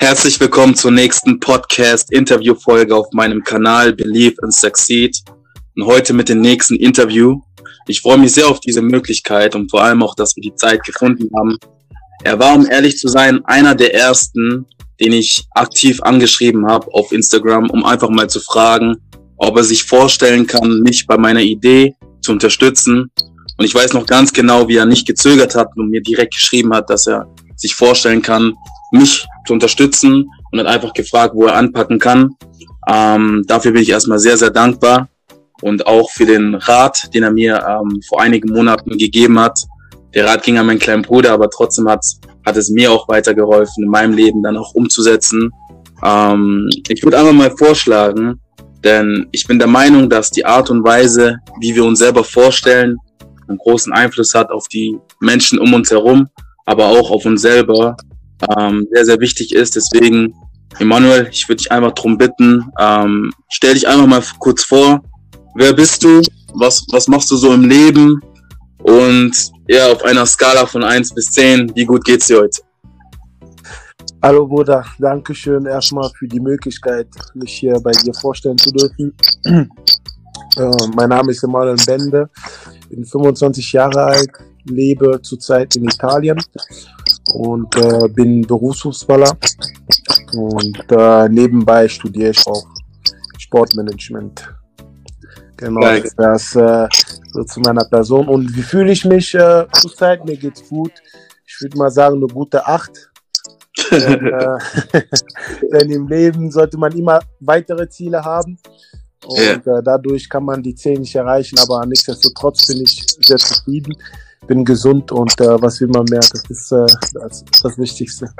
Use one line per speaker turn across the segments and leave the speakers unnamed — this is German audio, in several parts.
Herzlich willkommen zur nächsten Podcast-Interview-Folge auf meinem Kanal Believe and Succeed. Und heute mit dem nächsten Interview. Ich freue mich sehr auf diese Möglichkeit und vor allem auch, dass wir die Zeit gefunden haben. Er war, um ehrlich zu sein, einer der ersten, den ich aktiv angeschrieben habe auf Instagram, um einfach mal zu fragen, ob er sich vorstellen kann, mich bei meiner Idee zu unterstützen. Und ich weiß noch ganz genau, wie er nicht gezögert hat und mir direkt geschrieben hat, dass er sich vorstellen kann, mich zu unterstützen und hat einfach gefragt, wo er anpacken kann. Ähm, dafür bin ich erstmal sehr, sehr dankbar und auch für den Rat, den er mir ähm, vor einigen Monaten gegeben hat. Der Rat ging an meinen kleinen Bruder, aber trotzdem hat, hat es mir auch weitergeholfen, in meinem Leben dann auch umzusetzen. Ähm, ich würde einfach mal vorschlagen, denn ich bin der Meinung, dass die Art und Weise, wie wir uns selber vorstellen, einen großen Einfluss hat auf die Menschen um uns herum, aber auch auf uns selber, ähm, sehr, sehr wichtig ist. Deswegen, Emanuel, ich würde dich einfach darum bitten, ähm, stell dich einfach mal kurz vor. Wer bist du? Was, was machst du so im Leben? Und ja, auf einer Skala von eins bis zehn, wie gut geht's dir heute?
Hallo Bruder, danke schön erstmal für die Möglichkeit, mich hier bei dir vorstellen zu dürfen. äh, mein Name ist Emanuel Bende, bin 25 Jahre alt, lebe zurzeit in Italien und äh, bin Berufsfußballer und äh, nebenbei studiere ich auch Sportmanagement. Genau, nice. das äh, so zu meiner Person. Und wie fühle ich mich äh, zurzeit? Mir geht's gut. Ich würde mal sagen, eine gute Acht denn, äh, denn, im Leben sollte man immer weitere Ziele haben. Und yeah. äh, dadurch kann man die 10 nicht erreichen, aber nichtsdestotrotz bin ich sehr zufrieden, bin gesund und äh, was will man mehr, das ist äh, das, das Wichtigste.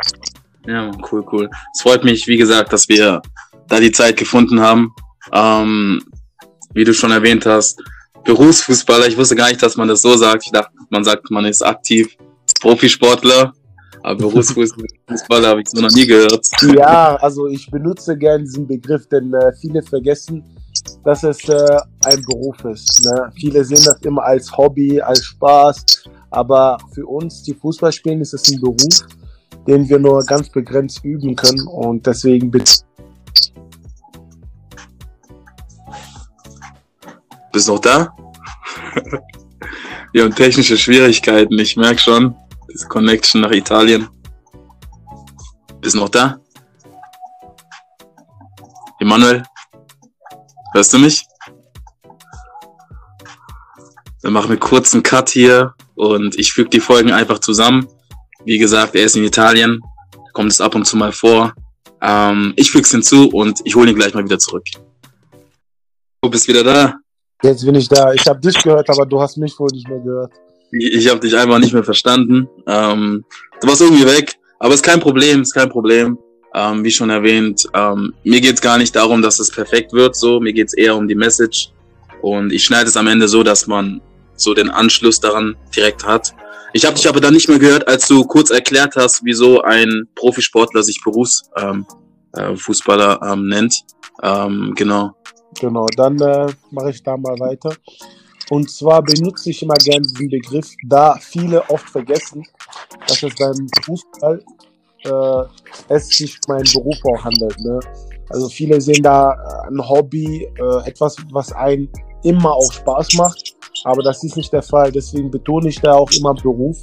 Ja, cool, cool. Es freut mich, wie gesagt, dass wir da die Zeit gefunden haben. Ähm, wie du schon erwähnt hast, Berufsfußballer, ich wusste gar nicht, dass man das so sagt. Ich dachte, man sagt, man ist aktiv Profisportler. Aber Berufsfußball habe ich so noch nie gehört.
Ja, also ich benutze gerne diesen Begriff, denn äh, viele vergessen, dass es äh, ein Beruf ist. Ne? Viele sehen das immer als Hobby, als Spaß, aber für uns, die Fußball spielen, ist es ein Beruf, den wir nur ganz begrenzt üben können und deswegen bitte.
Bist du noch da? Wir haben technische Schwierigkeiten, ich merke schon. Das Connection nach Italien. Bist noch da? Emanuel? Hörst du mich? Dann machen wir kurz einen Cut hier und ich füge die Folgen einfach zusammen. Wie gesagt, er ist in Italien, kommt es ab und zu mal vor. Ähm, ich füge es hinzu und ich hole ihn gleich mal wieder zurück. Du bist wieder da.
Jetzt bin ich da. Ich habe dich gehört, aber du hast mich wohl nicht mehr gehört.
Ich, habe dich einfach nicht mehr verstanden. Ähm, du warst irgendwie weg, aber ist kein Problem, ist kein Problem. Ähm, wie schon erwähnt, ähm, mir geht's gar nicht darum, dass es perfekt wird. So, mir geht's eher um die Message. Und ich schneide es am Ende so, dass man so den Anschluss daran direkt hat. Ich habe dich aber dann nicht mehr gehört, als du kurz erklärt hast, wieso ein Profisportler sich Berufsfußballer ähm, äh, ähm, nennt. Ähm, genau.
Genau, dann äh, mache ich da mal weiter. Und zwar benutze ich immer gerne diesen Begriff, da viele oft vergessen, dass es beim Fußball äh, es sich einen Beruf auch handelt. Ne? Also viele sehen da äh, ein Hobby, äh, etwas, was einen immer auch Spaß macht, aber das ist nicht der Fall. Deswegen betone ich da auch immer Beruf.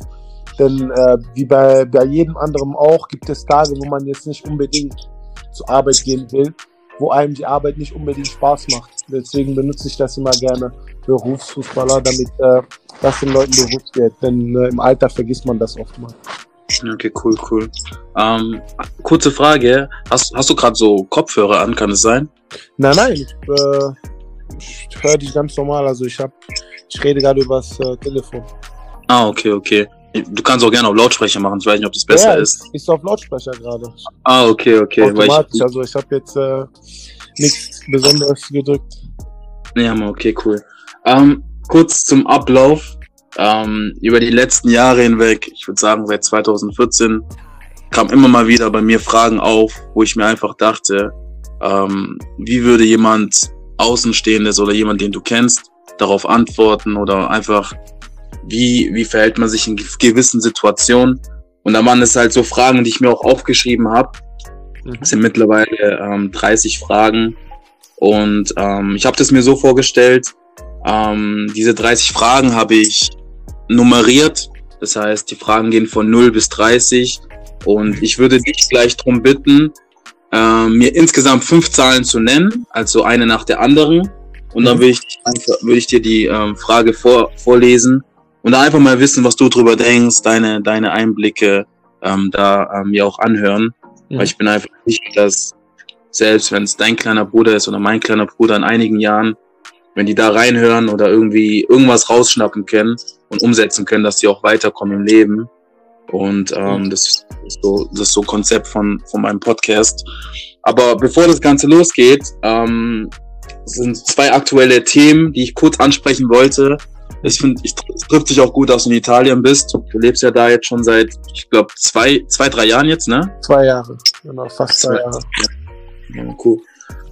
Denn äh, wie bei, bei jedem anderen auch gibt es Tage, wo man jetzt nicht unbedingt zur Arbeit gehen will, wo einem die Arbeit nicht unbedingt Spaß macht. Deswegen benutze ich das immer gerne Berufsfußballer, damit äh, das den Leuten bewusst wird. Denn äh, im Alter vergisst man das oft mal.
Okay, cool, cool. Ähm, kurze Frage, hast, hast du gerade so Kopfhörer an, kann es sein?
Nein, nein, ich, äh, ich höre dich ganz normal, also ich hab, ich rede gerade übers äh, Telefon.
Ah, okay, okay. Du kannst auch gerne auf Lautsprecher machen, ich weiß nicht, ob das besser ja, ist.
Ich, ich auf Lautsprecher gerade.
Ah, okay, okay.
Automatisch, ich, also ich habe jetzt äh, nichts Besonderes gedrückt.
Ja, okay, cool. Ähm, kurz zum Ablauf. Ähm, über die letzten Jahre hinweg, ich würde sagen seit 2014, kam immer mal wieder bei mir Fragen auf, wo ich mir einfach dachte, ähm, wie würde jemand Außenstehendes oder jemand, den du kennst, darauf antworten oder einfach, wie, wie verhält man sich in gewissen Situationen? Und da waren es halt so Fragen, die ich mir auch aufgeschrieben habe. Mhm. Es sind mittlerweile ähm, 30 Fragen. Und ähm, ich habe das mir so vorgestellt, ähm, diese 30 Fragen habe ich nummeriert. Das heißt, die Fragen gehen von 0 bis 30. Und ich würde dich gleich darum bitten, äh, mir insgesamt fünf Zahlen zu nennen, also eine nach der anderen. Und dann mhm. würde ich, würde ich dir die ähm, Frage vor, vorlesen und da einfach mal wissen, was du drüber denkst, deine, deine Einblicke ähm, da ähm, mir auch anhören. Mhm. Weil ich bin einfach nicht, dass selbst wenn es dein kleiner Bruder ist oder mein kleiner Bruder in einigen Jahren, wenn die da reinhören oder irgendwie irgendwas rausschnappen können und umsetzen können, dass die auch weiterkommen im Leben. Und ähm, mhm. das, ist so, das ist so ein Konzept von, von meinem Podcast. Aber bevor das Ganze losgeht, ähm, sind zwei aktuelle Themen, die ich kurz ansprechen wollte. Ich finde, es trifft sich auch gut, dass du in Italien bist. Du lebst ja da jetzt schon seit, ich glaube, zwei, zwei, drei Jahren jetzt, ne?
Zwei Jahre, genau, fast zwei, zwei Jahre.
Ja, cool.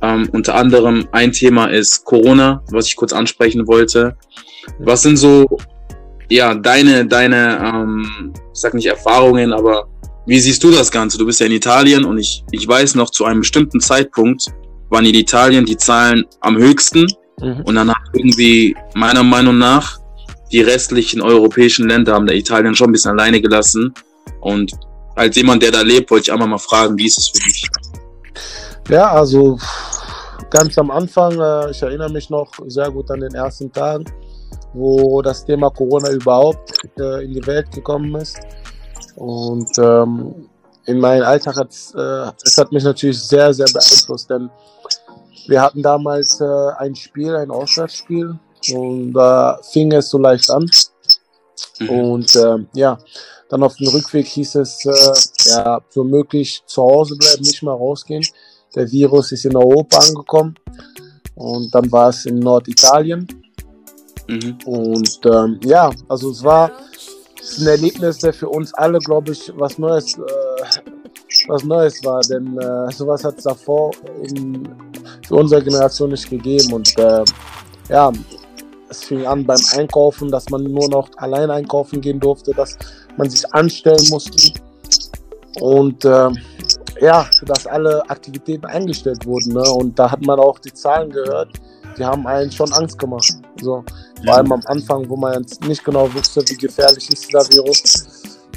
Ähm, unter anderem ein Thema ist Corona, was ich kurz ansprechen wollte. Was sind so, ja, deine, deine, ähm, ich sag nicht Erfahrungen, aber wie siehst du das Ganze? Du bist ja in Italien und ich, ich weiß noch, zu einem bestimmten Zeitpunkt waren in Italien die Zahlen am höchsten. Mhm. Und dann hat irgendwie, meiner Meinung nach, die restlichen europäischen Länder haben der Italien schon ein bisschen alleine gelassen. Und als jemand, der da lebt, wollte ich einmal mal fragen, wie ist es für dich?
Ja, also ganz am Anfang, äh, ich erinnere mich noch sehr gut an den ersten Tagen, wo das Thema Corona überhaupt äh, in die Welt gekommen ist. Und ähm, in meinen Alltag hat äh, es hat mich natürlich sehr, sehr beeinflusst, denn wir hatten damals äh, ein Spiel, ein Auswärtsspiel und da fing es so leicht an. Mhm. Und äh, ja, dann auf dem Rückweg hieß es, äh, ja, so möglich zu Hause bleiben, nicht mehr rausgehen. Der Virus ist in Europa angekommen und dann war es in Norditalien. Mhm. Und ähm, ja, also es war ein Erlebnis, der für uns alle, glaube ich, was Neues, äh, was Neues war, denn äh, sowas hat es davor in, für unsere Generation nicht gegeben und äh, ja, es fing an beim Einkaufen, dass man nur noch allein einkaufen gehen durfte, dass man sich anstellen musste und äh, ja, dass alle Aktivitäten eingestellt wurden. Ne? Und da hat man auch die Zahlen gehört, die haben einen schon Angst gemacht. So, vor allem am Anfang, wo man nicht genau wusste, wie gefährlich ist dieser Virus,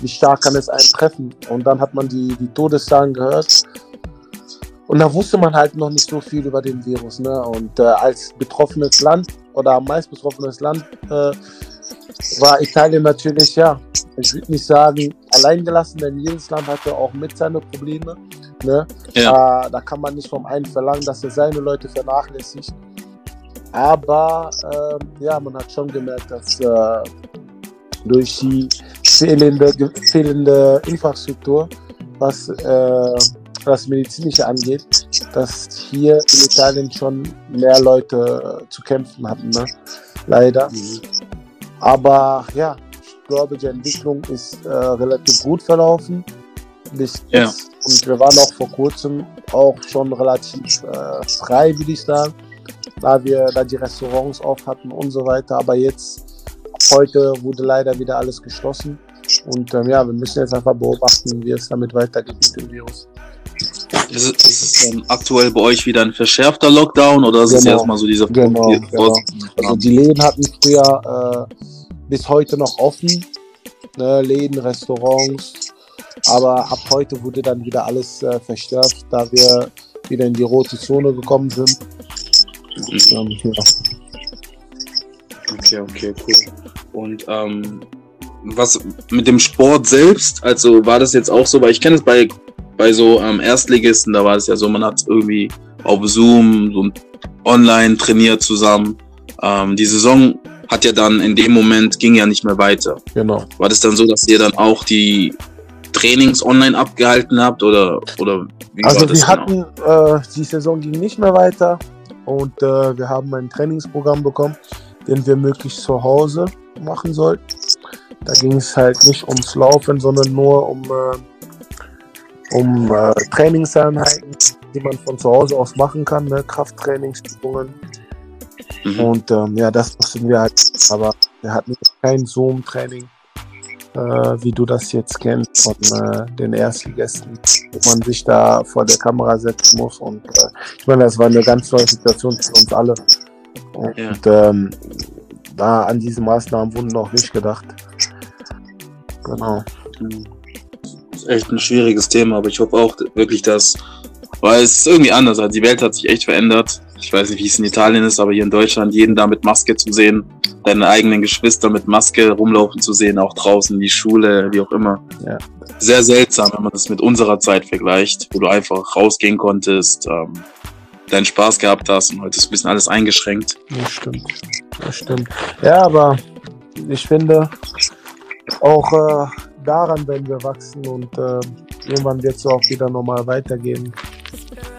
wie stark kann es einen treffen. Und dann hat man die, die Todeszahlen gehört. Und da wusste man halt noch nicht so viel über den Virus. Ne? Und äh, als betroffenes Land oder am meist betroffenes Land äh, war Italien natürlich, ja, ich würde nicht sagen alleingelassen, denn jedes Land hatte auch mit seine Probleme. Ne? Ja. Äh, da kann man nicht vom einen verlangen, dass er seine Leute vernachlässigt. Aber äh, ja, man hat schon gemerkt, dass äh, durch die fehlende, fehlende Infrastruktur, was äh, das Medizinische angeht, dass hier in Italien schon mehr Leute zu kämpfen hatten, ne? leider. Mhm. Aber ja, ich glaube, die Entwicklung ist äh, relativ gut verlaufen. Bis, ja. Und wir waren auch vor kurzem auch schon relativ äh, frei, würde ich sagen, da wir da die Restaurants auf hatten und so weiter. Aber jetzt, heute wurde leider wieder alles geschlossen. Und ähm, ja, wir müssen jetzt einfach beobachten, wie es damit weitergeht mit dem Virus.
Ist es, ist es dann aktuell bei euch wieder ein verschärfter Lockdown oder ist genau. es erstmal so dieser
genau, genau. Also die Läden hatten früher äh, bis heute noch offen, ne, Läden, Restaurants, aber ab heute wurde dann wieder alles äh, verstärkt, da wir wieder in die rote Zone gekommen sind.
Ähm, ja. Okay, okay, cool. Und ähm, was mit dem Sport selbst, also war das jetzt auch so, weil ich kenne es bei, bei so ähm, Erstligisten, da war es ja so, man hat irgendwie auf Zoom so online trainiert zusammen. Ähm, die Saison hat ja dann in dem Moment ging ja nicht mehr weiter.
Genau.
War das dann so, dass ihr dann auch die Trainings online abgehalten habt oder, oder
wie also war das wir genau? hatten, äh, die Saison ging nicht mehr weiter und äh, wir haben ein Trainingsprogramm bekommen, den wir möglichst zu Hause machen sollten. Da ging es halt nicht ums Laufen, sondern nur um, äh, um äh, Trainingseinheiten, die man von zu Hause aus machen kann, ne? Krafttrainingsübungen. Mhm. Und ähm, ja, das mussten wir halt, aber wir hatten kein Zoom-Training wie du das jetzt kennst von äh, den Erstligästen, wo man sich da vor der Kamera setzen muss. Und äh, ich meine, das war eine ganz neue Situation für uns alle. Und ja. ähm, da an diese Maßnahmen wurden noch nicht gedacht.
Genau. Das ist echt ein schwieriges Thema, aber ich hoffe auch wirklich, dass, weil es ist irgendwie anders. Also die Welt hat sich echt verändert. Ich weiß nicht, wie es in Italien ist, aber hier in Deutschland jeden da mit Maske zu sehen, deine eigenen Geschwister mit Maske rumlaufen zu sehen, auch draußen, die Schule, wie auch immer. Ja. Sehr seltsam, wenn man das mit unserer Zeit vergleicht, wo du einfach rausgehen konntest, ähm, deinen Spaß gehabt hast und heute ist ein bisschen alles eingeschränkt.
Das stimmt. Das stimmt. Ja, aber ich finde, auch äh, daran werden wir wachsen und äh, irgendwann wird es auch wieder normal weitergehen.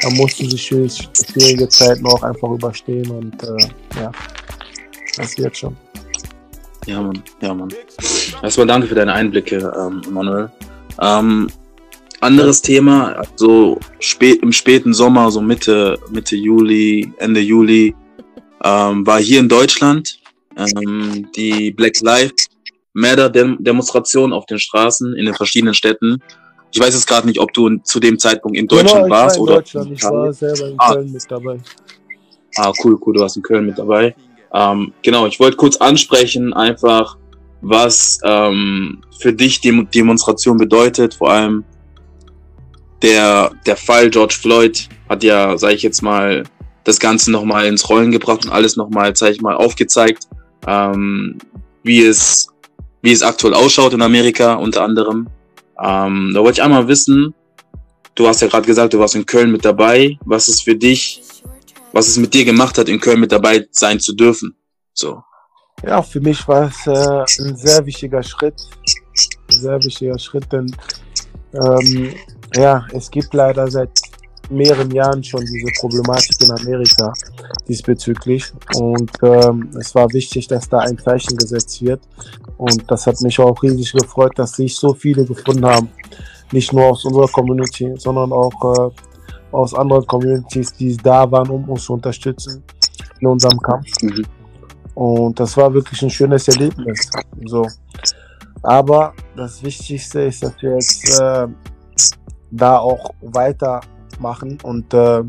Man musste sich schwierige Zeiten auch einfach überstehen und äh, ja, das wird schon.
Ja, Mann, ja, Mann. Erstmal danke für deine Einblicke, ähm, Manuel. Ähm, anderes Thema, also spät, im späten Sommer, so Mitte, Mitte Juli, Ende Juli, ähm, war hier in Deutschland ähm, die Black Lives Matter Demonstration auf den Straßen in den verschiedenen Städten. Ich weiß jetzt gerade nicht, ob du zu dem Zeitpunkt in Deutschland genau, warst war in oder. Deutschland. Ich war selber in ah. Köln mit dabei. Ah, cool, cool, du warst in Köln mit dabei. Ähm, genau, ich wollte kurz ansprechen, einfach, was ähm, für dich die Demonstration bedeutet, vor allem der, der Fall George Floyd hat ja, sage ich jetzt mal, das Ganze nochmal ins Rollen gebracht und alles nochmal, sage ich mal, aufgezeigt, ähm, wie, es, wie es aktuell ausschaut in Amerika unter anderem. Ähm, da wollte ich einmal wissen, du hast ja gerade gesagt, du warst in Köln mit dabei. Was ist für dich, was es mit dir gemacht hat, in Köln mit dabei sein zu dürfen? So.
Ja, für mich war es äh, ein sehr wichtiger Schritt. Ein sehr wichtiger Schritt, denn ähm, ja, es gibt leider seit mehreren Jahren schon diese Problematik in Amerika diesbezüglich. Und ähm, es war wichtig, dass da ein Zeichen gesetzt wird. Und das hat mich auch riesig gefreut, dass sich so viele gefunden haben. Nicht nur aus unserer Community, sondern auch äh, aus anderen Communities, die da waren, um uns zu unterstützen in unserem Kampf. Mhm. Und das war wirklich ein schönes Erlebnis. So. Aber das Wichtigste ist, dass wir jetzt äh, da auch weitermachen und äh,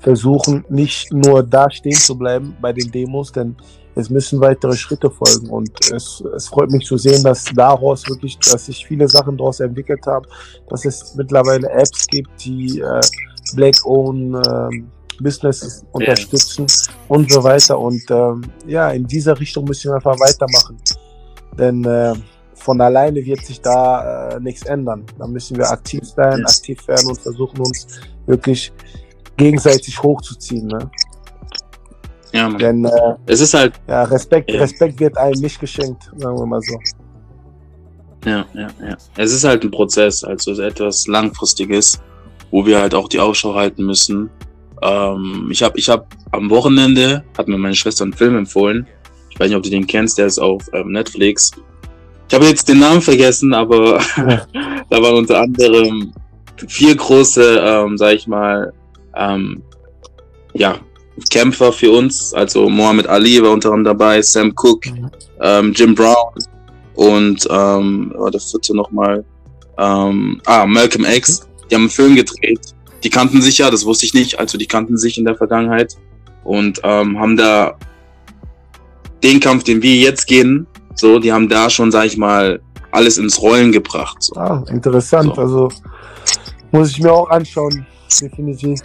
versuchen, nicht nur da stehen zu bleiben bei den Demos, denn es müssen weitere Schritte folgen und es, es freut mich zu sehen, dass daraus wirklich, dass sich viele Sachen daraus entwickelt haben, dass es mittlerweile Apps gibt, die äh, Black-owned äh, Businesses unterstützen und so weiter. Und ähm, ja, in dieser Richtung müssen wir einfach weitermachen, denn äh, von alleine wird sich da äh, nichts ändern. Da müssen wir aktiv sein, aktiv werden und versuchen uns wirklich gegenseitig hochzuziehen. Ne?
Ja, Mann. Denn äh, es ist halt.
Ja, Respekt, ja. Respekt wird einem nicht geschenkt, sagen wir mal so.
Ja, ja, ja. Es ist halt ein Prozess, also etwas Langfristiges, wo wir halt auch die Ausschau halten müssen. Ähm, ich habe ich hab am Wochenende, hat mir meine Schwester einen Film empfohlen. Ich weiß nicht, ob du den kennst, der ist auf ähm, Netflix. Ich habe jetzt den Namen vergessen, aber da waren unter anderem vier große, ähm, sag ich mal, ähm, ja, Kämpfer für uns. Also Mohammed Ali war unter anderem dabei, Sam Cooke, mhm. ähm, Jim Brown und ähm, war der vierte nochmal. Ähm, ah, Malcolm X. Die haben einen Film gedreht. Die kannten sich ja, das wusste ich nicht. Also die kannten sich in der Vergangenheit und ähm, haben da den Kampf, den wir jetzt gehen, so, die haben da schon, sag ich mal, alles ins Rollen gebracht. So.
Ah, interessant. So. Also muss ich mir auch anschauen, definitiv.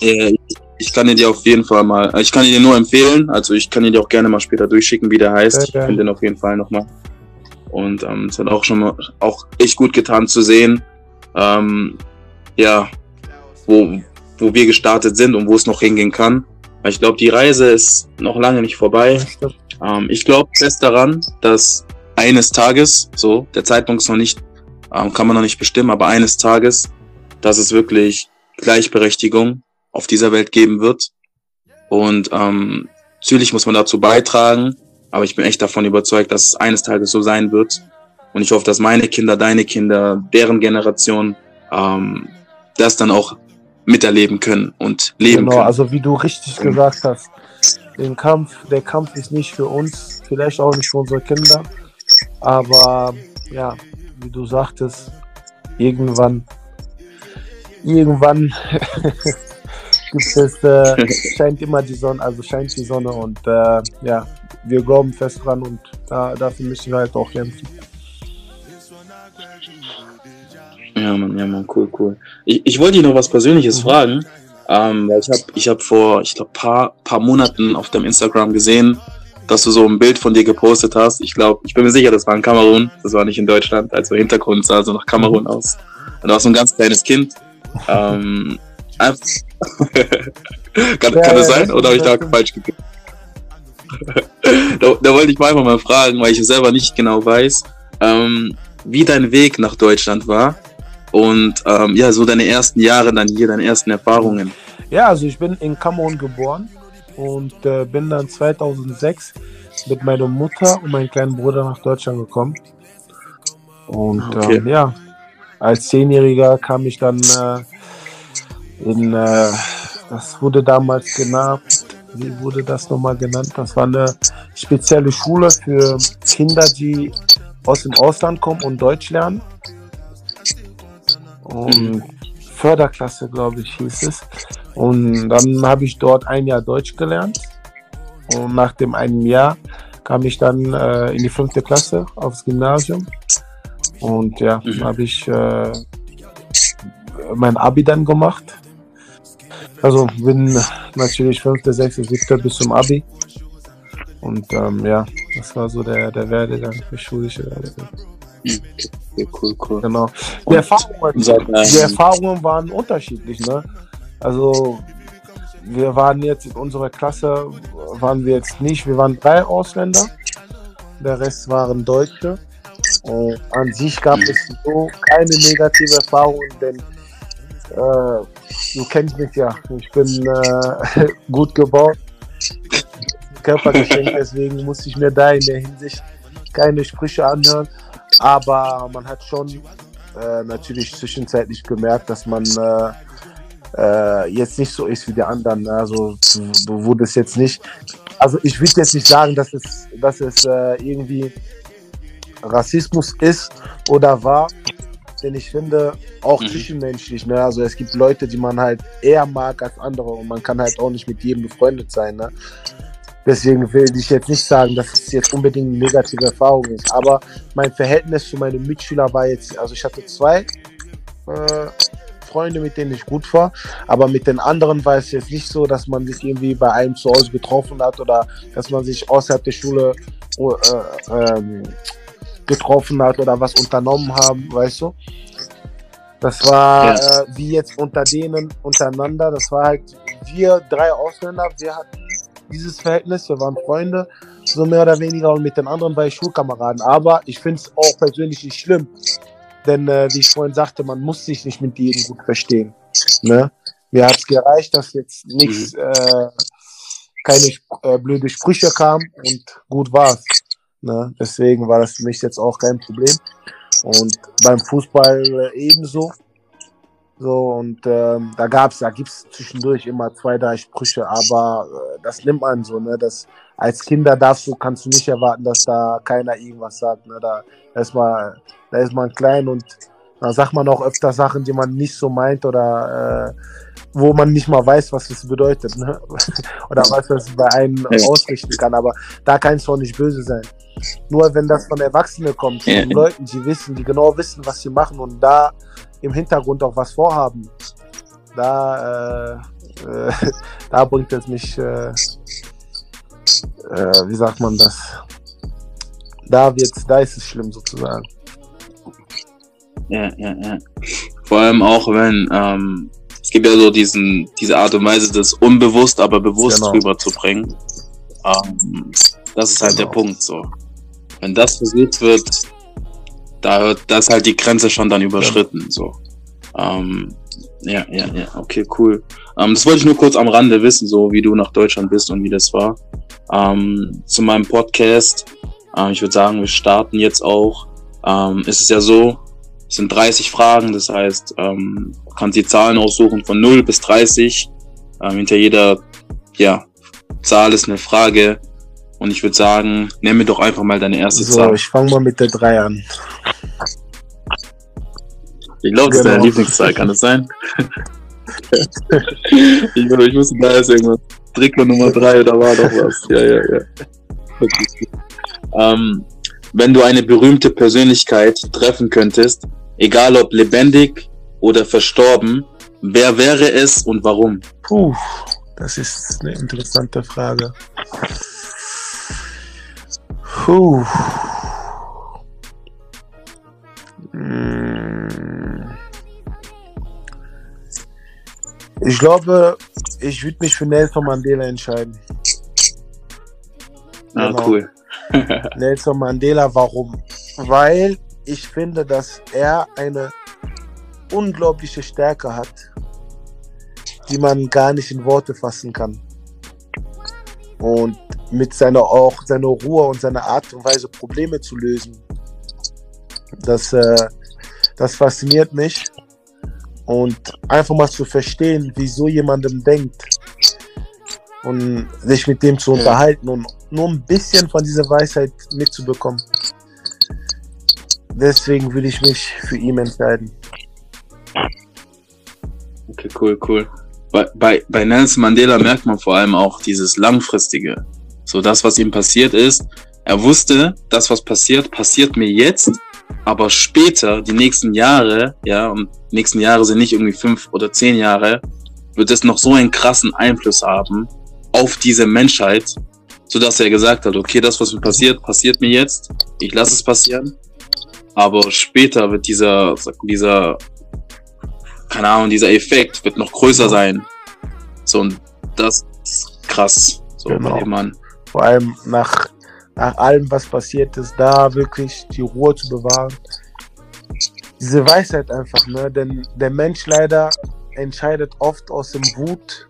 Äh, ich kann dir auf jeden Fall mal, ich kann dir nur empfehlen, also ich kann dir auch gerne mal später durchschicken, wie der heißt. ich finde den auf jeden Fall nochmal. Und ähm, es hat auch schon mal auch echt gut getan zu sehen, ähm, ja, wo, wo wir gestartet sind und wo es noch hingehen kann. Ich glaube, die Reise ist noch lange nicht vorbei. Ähm, ich glaube fest daran, dass eines Tages, so, der Zeitpunkt ist noch nicht, ähm, kann man noch nicht bestimmen, aber eines Tages, dass es wirklich Gleichberechtigung auf dieser Welt geben wird. Und ähm, natürlich muss man dazu beitragen, aber ich bin echt davon überzeugt, dass es eines Tages so sein wird. Und ich hoffe, dass meine Kinder, deine Kinder, deren Generation ähm, das dann auch miterleben können und leben genau, können.
also wie du richtig gesagt hast, den Kampf, der Kampf ist nicht für uns, vielleicht auch nicht für unsere Kinder, Aber ja, wie du sagtest, irgendwann, irgendwann gibt es, äh, scheint immer die Sonne, also scheint die Sonne und äh, ja, wir glauben fest dran und da, dafür müssen wir halt auch kämpfen.
Ja, Mann, ja, Mann, cool, cool. Ich, ich wollte dich noch was Persönliches mhm. fragen. Ähm, weil ich habe ich hab vor, ich glaube, paar, paar Monaten auf deinem Instagram gesehen, dass du so ein Bild von dir gepostet hast. Ich glaube, ich bin mir sicher, das war in Kamerun, das war nicht in Deutschland. Also Hintergrund sah so nach Kamerun aus. Und du warst so ein ganz kleines Kind. Ähm, kann, ja, kann ja, das sein? Oder habe ich da falsch gekriegt? da, da, wollte ich mal einfach mal fragen, weil ich selber nicht genau weiß, ähm, wie dein Weg nach Deutschland war und ähm, ja, so deine ersten Jahre dann hier, deine ersten Erfahrungen.
Ja, also ich bin in Kamerun geboren und äh, bin dann 2006 mit meiner Mutter und meinem kleinen Bruder nach Deutschland gekommen. Und okay. ähm, ja, als Zehnjähriger kam ich dann äh, in, äh, das wurde damals genannt, wie wurde das nochmal genannt? Das war eine spezielle Schule für Kinder, die aus dem Ausland kommen und Deutsch lernen. Und Förderklasse, glaube ich, hieß es. Und dann habe ich dort ein Jahr Deutsch gelernt. Und nach dem einen Jahr kam ich dann äh, in die fünfte Klasse aufs Gymnasium. Und ja, mhm. habe ich äh, mein Abi dann gemacht. Also bin natürlich fünfte, sechste, siebte bis zum Abi. Und ähm, ja, das war so der, der Werdegang, der schulische Werdegang. Okay, cool, cool. Genau. Die Erfahrungen, die Erfahrungen waren unterschiedlich, ne? Also wir waren jetzt in unserer Klasse, waren wir jetzt nicht, wir waren drei Ausländer, der Rest waren Deutsche. Und an sich gab es so keine negative Erfahrung, denn äh, du kennst mich ja, ich bin äh, gut gebaut, Körpergeschenk, deswegen muss ich mir da in der Hinsicht keine Sprüche anhören. Aber man hat schon äh, natürlich zwischenzeitlich gemerkt, dass man äh, äh, jetzt nicht so ist wie die anderen. Ne? Also du wurdest jetzt nicht. Also ich würde jetzt nicht sagen, dass es, dass es äh, irgendwie Rassismus ist oder war. Denn ich finde, auch mhm. zwischenmenschlich, ne? Also es gibt Leute, die man halt eher mag als andere und man kann halt auch nicht mit jedem befreundet sein, ne? Deswegen will ich jetzt nicht sagen, dass es jetzt unbedingt eine negative Erfahrung ist. Aber mein Verhältnis zu meinen Mitschülern war jetzt, also ich hatte zwei äh, Freunde, mit denen ich gut war. Aber mit den anderen war es jetzt nicht so, dass man sich irgendwie bei einem zu Hause getroffen hat oder dass man sich außerhalb der Schule äh, äh, getroffen hat oder was unternommen haben, weißt du? Das war äh, wie jetzt unter denen untereinander. Das war halt wir drei Ausländer. Wir hatten dieses Verhältnis. Wir waren Freunde, so mehr oder weniger, und mit den anderen war ich Schulkameraden. Aber ich finde es auch persönlich nicht schlimm. Denn, äh, wie ich vorhin sagte, man muss sich nicht mit jedem gut verstehen. Ne? Mir hat es gereicht, dass jetzt nichts, mhm. äh, keine äh, blöde Sprüche kamen und gut war's. Ne? Deswegen war das für mich jetzt auch kein Problem. Und beim Fußball äh, ebenso. So, und ähm, da gab's, da gibt's zwischendurch immer zwei, drei Sprüche, aber äh, das nimmt man so, ne? Das, als Kinder darfst du, kannst du nicht erwarten, dass da keiner irgendwas sagt. Ne? Da, da, ist man, da ist man klein und da sagt man auch öfter Sachen, die man nicht so meint oder äh, wo man nicht mal weiß, was das bedeutet. Ne? oder was das bei einem ausrichten kann. Aber da kann es doch nicht böse sein. Nur wenn das von Erwachsenen kommt, von Leuten, die wissen, die genau wissen, was sie machen und da im Hintergrund auch was vorhaben, da, äh, äh, da bringt es mich, äh, äh, wie sagt man das? Da wird's, da ist es schlimm sozusagen.
Ja, ja, ja. Vor allem auch, wenn ähm, es gibt ja so diesen, diese Art und Weise, das unbewusst, aber bewusst genau. rüberzubringen. Ähm, das ist halt genau. der Punkt so. Wenn das versucht wird, da hört das halt die Grenze schon dann überschritten. Ja. So. Ähm, ja, ja, ja, okay, cool. Ähm, das wollte ich nur kurz am Rande wissen, so wie du nach Deutschland bist und wie das war. Ähm, zu meinem Podcast. Ähm, ich würde sagen, wir starten jetzt auch. Ähm, ist es ja so, es sind 30 Fragen, das heißt, ähm, du kannst die Zahlen aussuchen von 0 bis 30. Ähm, hinter jeder ja, Zahl ist eine Frage Und ich würde sagen, nimm mir doch einfach mal deine erste
So,
Zahl.
ich fange mal mit der 3 an.
Ich glaube, das ist deine
Genau.
Lieblingszahl, kann das sein? ich, ich wusste, da ist irgendwas. Trikot Nummer 3, da war doch was. Ja, ja, ja. Okay. Ähm, wenn du eine berühmte Persönlichkeit treffen könntest, egal ob lebendig oder verstorben, wer wäre es und warum?
Puh, das ist eine interessante Frage. Puh. Hm. Ich glaube, ich würde mich für Nelson Mandela entscheiden.
Ah,
Genau.
cool.
Nelson Mandela, warum? Weil ich finde, dass er eine unglaubliche Stärke hat, die man gar nicht in Worte fassen kann. Und mit seiner auch seiner Ruhe und seiner Art und Weise Probleme zu lösen, das, äh, das fasziniert mich. Und einfach mal zu verstehen, wieso jemandem denkt und sich mit dem zu unterhalten und nur ein bisschen von dieser Weisheit mitzubekommen. Deswegen würde ich mich für ihn entscheiden.
Okay, cool, cool. Bei, bei, bei Nelson Mandela merkt man vor allem auch dieses Langfristige. So das, was ihm passiert ist. Er wusste, das, was passiert, passiert mir jetzt, aber später, die nächsten Jahre, ja, und die nächsten Jahre sind nicht irgendwie fünf oder zehn Jahre, wird es noch so einen krassen Einfluss haben auf diese Menschheit, so dass er gesagt hat, okay, das, was mir passiert, passiert mir jetzt. Ich lasse es passieren. Aber später wird dieser, dieser keine Ahnung, dieser Effekt wird noch größer sein. So, und das ist krass. So,
Genau.
Mann.
Vor allem nach, nach allem, was passiert ist, da wirklich die Ruhe zu bewahren. Diese Weisheit einfach, ne? Denn der Mensch leider entscheidet oft aus dem Wut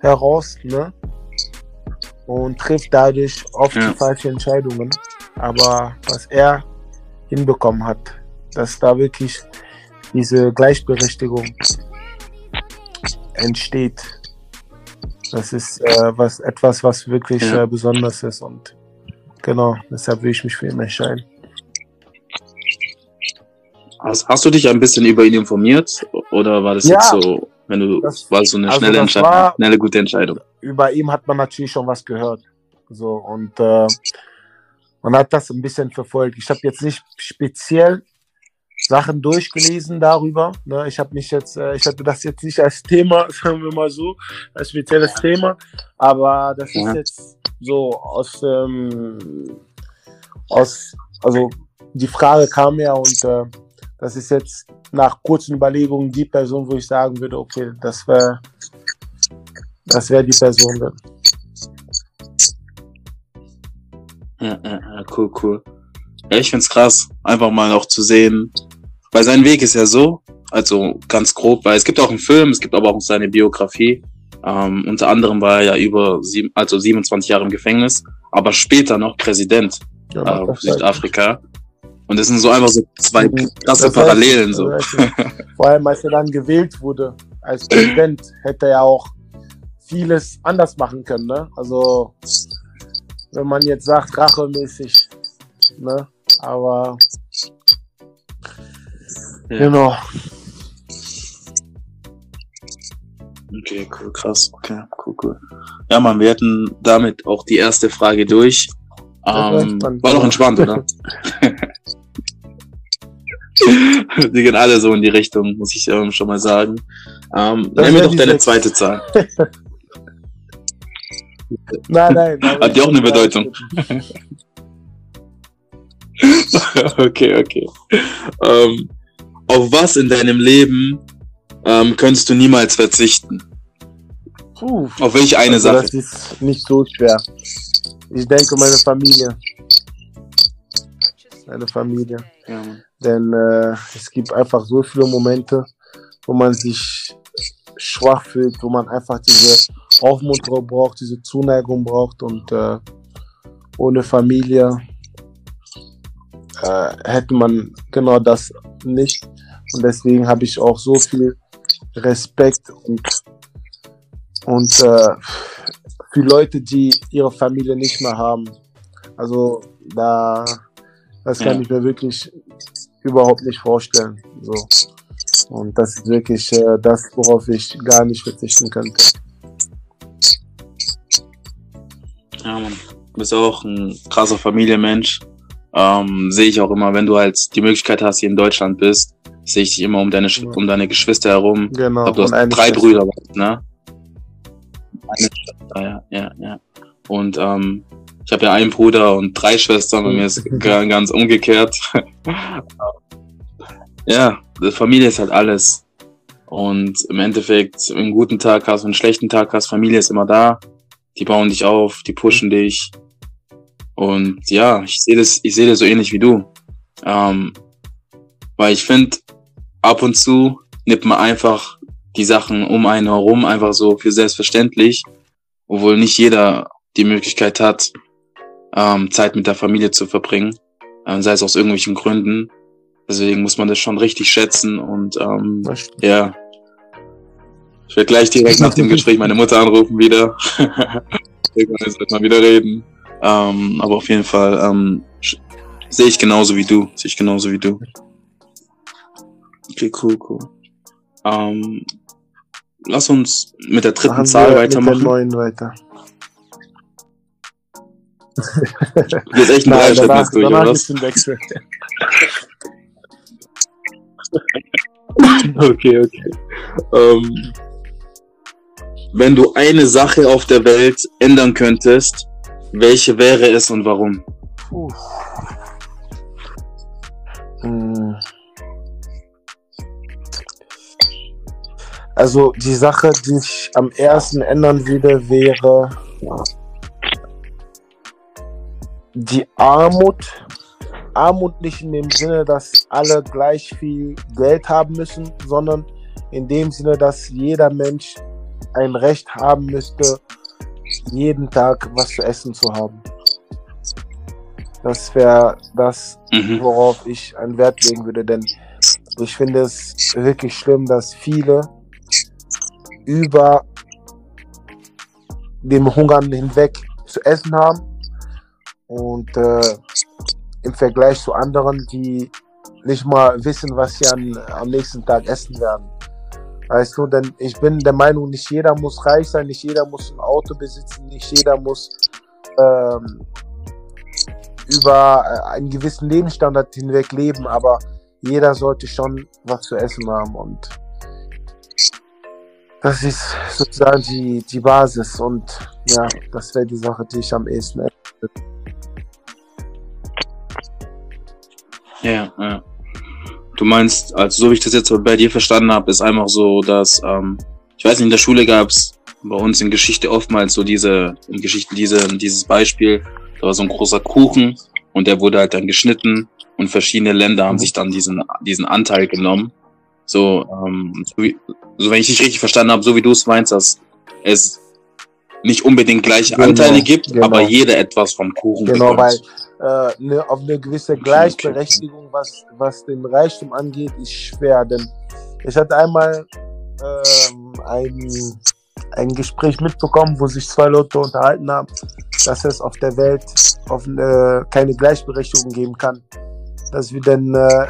heraus, ne? Und trifft dadurch oft
Ja.
die falschen Entscheidungen. Aber was er hinbekommen hat, dass da wirklich diese Gleichberechtigung entsteht. Das ist äh, was, etwas, was wirklich
Ja.
äh, besonders ist und genau, deshalb will ich mich für ihn entscheiden.
Hast, hast du dich ein bisschen über ihn informiert? Oder war das
Ja.
jetzt so, wenn du,
Das-
war so eine
also
schnelle Entscheidung, schnelle, gute Entscheidung?
Über ihm hat man natürlich schon was gehört. So und äh, man hat das ein bisschen verfolgt. Ich habe jetzt nicht speziell Sachen durchgelesen darüber. Ne? Ich habe mich jetzt, äh, ich hatte das jetzt nicht als Thema, sagen wir mal so, als spezielles Thema, aber das ist jetzt so aus, ähm, aus, also die Frage kam ja und äh, das ist jetzt nach kurzen Überlegungen die Person, wo ich sagen würde, okay, das wäre, das wäre die Person.
Ja, ja, ja, cool, cool. Ja, ich find's krass, einfach mal auch zu sehen, weil sein Weg ist ja so, also ganz grob, weil es gibt auch einen Film, es gibt aber auch seine Biografie. Ähm, unter anderem war er ja über sieben, also 27 Jahre im Gefängnis, aber später noch Präsident
Ja,
äh,
war-
Südafrika. Und das sind so einfach so zwei krasse
Das heißt,
Parallelen. So.
das heißt, Vor allem, als er dann gewählt wurde als Präsident, hätte er ja auch vieles anders machen können. Ne? Also, wenn man jetzt sagt, rachemäßig. Ne? Aber,
Ja.
genau.
Okay, cool, krass. Okay, cool, cool. Ja, Mann, wir hätten damit auch die erste Frage durch.
war
Ähm,
entspannt,
war doch entspannt, oder? Die gehen alle so in die Richtung, muss ich ähm, schon mal sagen. Ähm, nenn mir doch deine zweite Zahl.
Nein, nein.
Hat die auch eine Bedeutung? okay, okay. Ähm, auf was in deinem Leben ähm, könntest du niemals verzichten?
Puh,
Auf welche eine
also
Sache?
Das ist nicht so schwer. Ich denke, meine Familie. Meine Familie.
Ja.
Denn äh, es gibt einfach so viele Momente, wo man sich schwach fühlt, wo man einfach diese Aufmunterung braucht, diese Zuneigung braucht und äh, ohne Familie äh, hätte man genau das nicht. Und deswegen habe ich auch so viel Respekt und, und äh, für Leute, die ihre Familie nicht mehr haben. Also da, das kann
Ja.
ich mir wirklich überhaupt nicht vorstellen. So. Und das ist wirklich äh, das, worauf ich gar nicht verzichten könnte.
Ja, Mann. Du bist auch ein krasser Familienmensch. Ähm, sehe ich auch immer, wenn du halt die Möglichkeit hast, hier in Deutschland bist, sehe ich dich immer um deine,
Ja.
um deine Geschwister herum.
Genau.
Ich glaube, du hast drei
Schwester.
Brüder, ne? Eine Schwester, ja, ja, ja. Und ähm, ich habe ja einen Bruder und drei Schwestern und mir ist ga- ganz umgekehrt. ja, Familie ist halt alles. Und im Endeffekt, wenn du einen guten Tag hast, einen schlechten Tag hast, Familie ist immer da. Die bauen dich auf, die pushen dich. Und ja, ich sehe das, ich sehe das so ähnlich wie du. Ähm, weil ich finde, ab und zu nimmt man einfach die Sachen um einen herum einfach so für selbstverständlich, obwohl nicht jeder die Möglichkeit hat, ähm, Zeit mit der Familie zu verbringen, ähm, sei es aus irgendwelchen Gründen. Deswegen muss man das schon richtig schätzen und ähm, ja. Ich werde gleich direkt nach dem Gespräch meine Mutter anrufen wieder. Irgendwann sollten wir wieder reden. Ähm, aber auf jeden Fall ähm, sehe ich genauso wie du. Sehe ich genauso wie du. Okay, cool, cool. Ähm, lass uns mit der dritten Zahl
wir mit der
weitermachen.
neuen weiter.
Du bist echt ein
Nein, danach,
durch,
danach
oder
ist ein Wechsel.
Okay, okay. Ähm, wenn du eine Sache auf der Welt ändern könntest, welche wäre es und warum?
Hm. Also die Sache, die ich am ersten ändern würde, wäre die Armut. Armut nicht in dem Sinne, dass alle gleich viel Geld haben müssen, sondern in dem Sinne, dass jeder Mensch ein Recht haben müsste, jeden Tag was zu essen zu haben. Das wäre das,
Mhm.
worauf ich einen Wert legen würde, denn ich finde es wirklich schlimm, dass viele über dem Hungern hinweg zu essen haben und äh, im Vergleich zu anderen, die nicht mal wissen, was sie an, am nächsten Tag essen werden. Weißt du, denn ich bin der Meinung, nicht jeder muss reich sein, nicht jeder muss ein Auto besitzen, nicht jeder muss ähm, über äh, einen gewissen Lebensstandard hinweg leben, aber jeder sollte schon was zu essen haben und das ist sozusagen die, die Basis und ja, das wäre die Sache, die ich am ehesten
Ja, ja. Du meinst, also so wie ich das jetzt bei dir verstanden habe, ist einfach so, dass, ähm, ich weiß nicht, in der Schule gab's bei uns in Geschichte oftmals so diese, in Geschichte diese, dieses Beispiel, da war so ein großer Kuchen und der wurde halt dann geschnitten und verschiedene Länder haben
Mhm.
sich dann diesen, diesen Anteil genommen. So, ähm, so, wie, so wenn ich dich richtig verstanden habe, so wie du es meinst, dass es nicht unbedingt gleiche
Genau,
Anteile gibt,
genau.
aber jeder etwas vom Kuchen
Genau, weil
bekommt.
äh, ne, auf eine gewisse Gleichberechtigung, was, was den Reichtum angeht, ist schwer. Denn ich hatte einmal ähm, ein, ein Gespräch mitbekommen, wo sich zwei Leute unterhalten haben, dass es auf der Welt auf eine, keine Gleichberechtigung geben kann. Dass wir dann äh,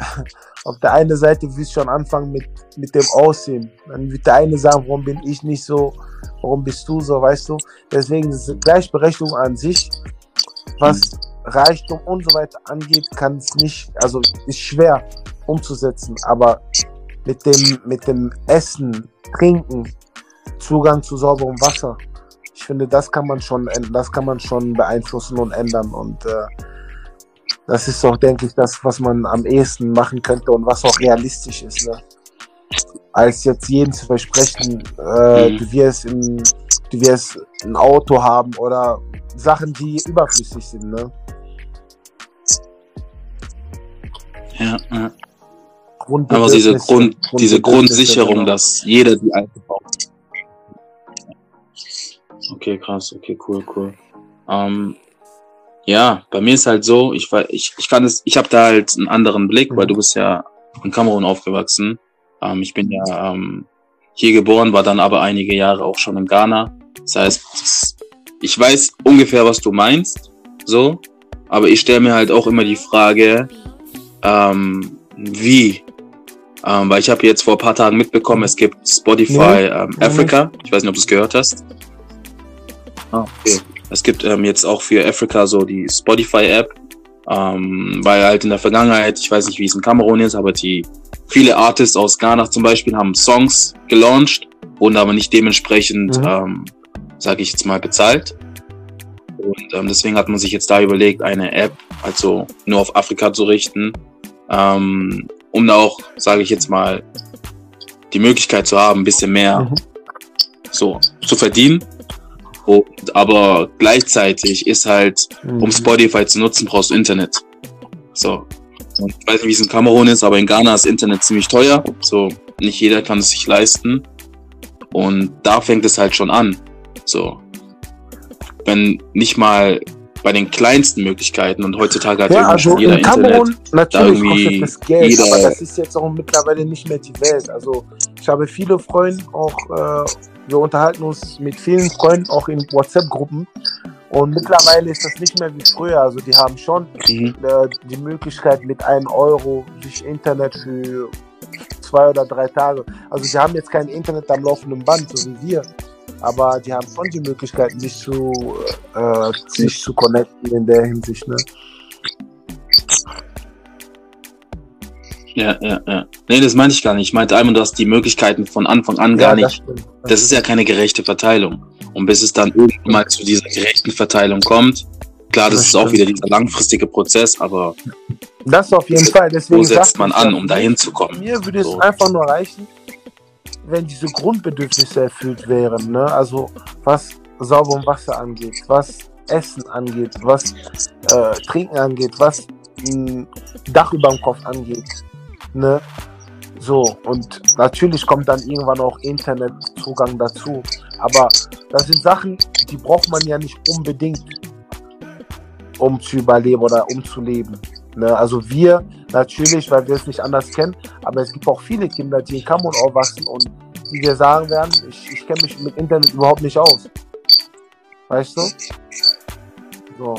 auf der einen Seite wir schon anfangen mit, mit dem Aussehen. Dann wird der eine sagen, warum bin ich nicht so, warum bist du so, weißt du? Deswegen ist Gleichberechtigung an sich, was Reichtum und so weiter angeht, kann es nicht, also ist schwer umzusetzen, aber mit dem, mit dem Essen, Trinken, Zugang zu sauberem Wasser, ich finde, das kann man schon, das kann man schon beeinflussen und ändern und äh, das ist auch, denke ich, das, was man am ehesten machen könnte und was auch realistisch ist, ne? Als jetzt jeden zu versprechen, äh,
Mhm.
du wirst im, du wirst ein Auto haben oder Sachen, die überflüssig sind, ne?
Ja, ja. Aber diese Grund, diese Grundsicherung,
genau.
dass jeder die alte braucht. Okay, krass, okay, cool, cool. Ähm, ja, bei mir ist halt so, ich war, ich, ich kann es, ich habe da halt einen anderen Blick, weil
Mhm.
du bist ja in Kamerun aufgewachsen. Ähm, ich bin ja ähm, hier geboren, war dann aber einige Jahre auch schon in Ghana. Das heißt, das ich weiß ungefähr, was du meinst, so, aber ich stelle mir halt auch immer die Frage, ähm, wie? Ähm, weil ich habe jetzt vor ein paar Tagen mitbekommen, es gibt Spotify ähm, Africa. Ich weiß nicht, ob du es gehört hast. Ah, okay. Es gibt ähm, jetzt auch für Africa so die Spotify-App, ähm, weil halt in der Vergangenheit, ich weiß nicht, wie es in Kamerun ist, aber die viele Artists aus Ghana zum Beispiel haben Songs gelauncht, wurden aber nicht dementsprechend, mhm. ähm, sage ich jetzt mal, bezahlt. Und ähm, deswegen hat man sich jetzt da überlegt, eine App, also nur auf Afrika zu richten, ähm, um da auch, sage ich jetzt mal, die Möglichkeit zu haben, ein bisschen mehr mhm. so zu verdienen. Und, aber gleichzeitig ist halt, mhm. um Spotify zu nutzen, brauchst du Internet. So. Und ich weiß nicht, wie es in Kamerun ist, aber in Ghana ist Internet ziemlich teuer. So, nicht jeder kann es sich leisten. Und da fängt es halt schon an. So. Wenn nicht mal bei den kleinsten Möglichkeiten und heutzutage hat ja,
also jeder in Kamerun, Internet. Natürlich da kostet das Geld, jeder, aber das ist jetzt auch mittlerweile nicht mehr die Welt. Also ich habe viele Freunde auch äh, wir unterhalten uns mit vielen Freunden auch in WhatsApp-Gruppen. Und mittlerweile ist das nicht mehr wie früher. Also die haben schon mhm. äh, die Möglichkeit mit einem Euro sich Internet für zwei oder drei Tage. Also die haben jetzt kein Internet am laufenden Band, so wie wir. Aber die haben schon die Möglichkeit, sich zu, äh, sich zu connecten in der Hinsicht. Ne?
Ja, ja, ja. Nee, das meinte ich gar nicht. Ich meinte einmal, du hast die Möglichkeiten von Anfang an gar ja, nicht. Das, das ist ja keine gerechte Verteilung. Und bis es dann irgendwann mal zu dieser gerechten Verteilung kommt, klar, das, das ist auch wieder dieser langfristige Prozess, aber
das auf jeden Fall. Deswegen
wo setzt man an, um dahin zu kommen?
Mir würde so. es einfach nur reichen, wenn diese Grundbedürfnisse erfüllt wären. Ne? Also was sauberem Wasser angeht, was Essen angeht, was äh, Trinken angeht, was ein Dach über dem Kopf angeht. Ne? So, und natürlich kommt dann irgendwann auch Internetzugang dazu. Aber das sind Sachen, die braucht man ja nicht unbedingt, um zu überleben oder um zu leben. Ne? Also wir natürlich, weil wir es nicht anders kennen, aber es gibt auch viele Kinder, die in Kamerun aufwachsen und die dir sagen werden, ich, ich kenne mich mit Internet überhaupt nicht aus. Weißt du? So,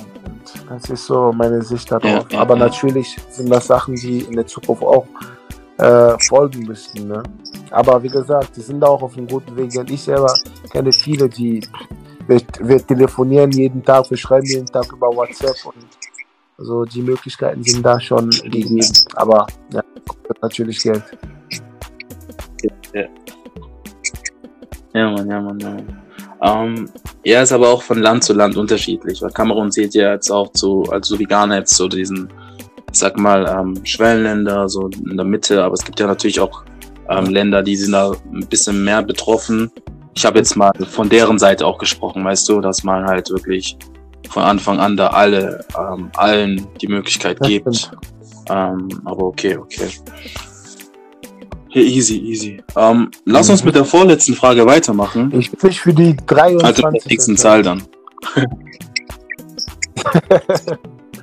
das ist so meine Sicht darauf. Ja, ja, aber ja. natürlich sind das Sachen, die in der Zukunft auch äh, folgen müssten. Ne? Aber wie gesagt, die sind auch auf einem guten Weg. Ich selber kenne viele, die wir, wir, telefonieren jeden Tag, wir schreiben jeden Tag über WhatsApp und also die Möglichkeiten sind da schon gegeben. Aber ja, kostet natürlich Geld.
Ja, ja Mann, ja, Mann, ja. Mann. Ähm, ja, ist aber auch von Land zu Land unterschiedlich, weil Kamerun zählt ja jetzt auch zu, also wie Ghana jetzt so diesen ich sag mal, ähm, Schwellenländer, so in der Mitte, aber es gibt ja natürlich auch ähm, Länder, die sind da ein bisschen mehr betroffen. Ich habe jetzt mal von deren Seite auch gesprochen, weißt du, dass man halt wirklich von Anfang an da alle, ähm, allen die Möglichkeit das gibt. Ähm, aber okay, okay. Ja, easy, easy. Ähm, lass uns mhm. mit der vorletzten Frage weitermachen.
Ich bin für die 23.
Also der nächsten Zahl dann.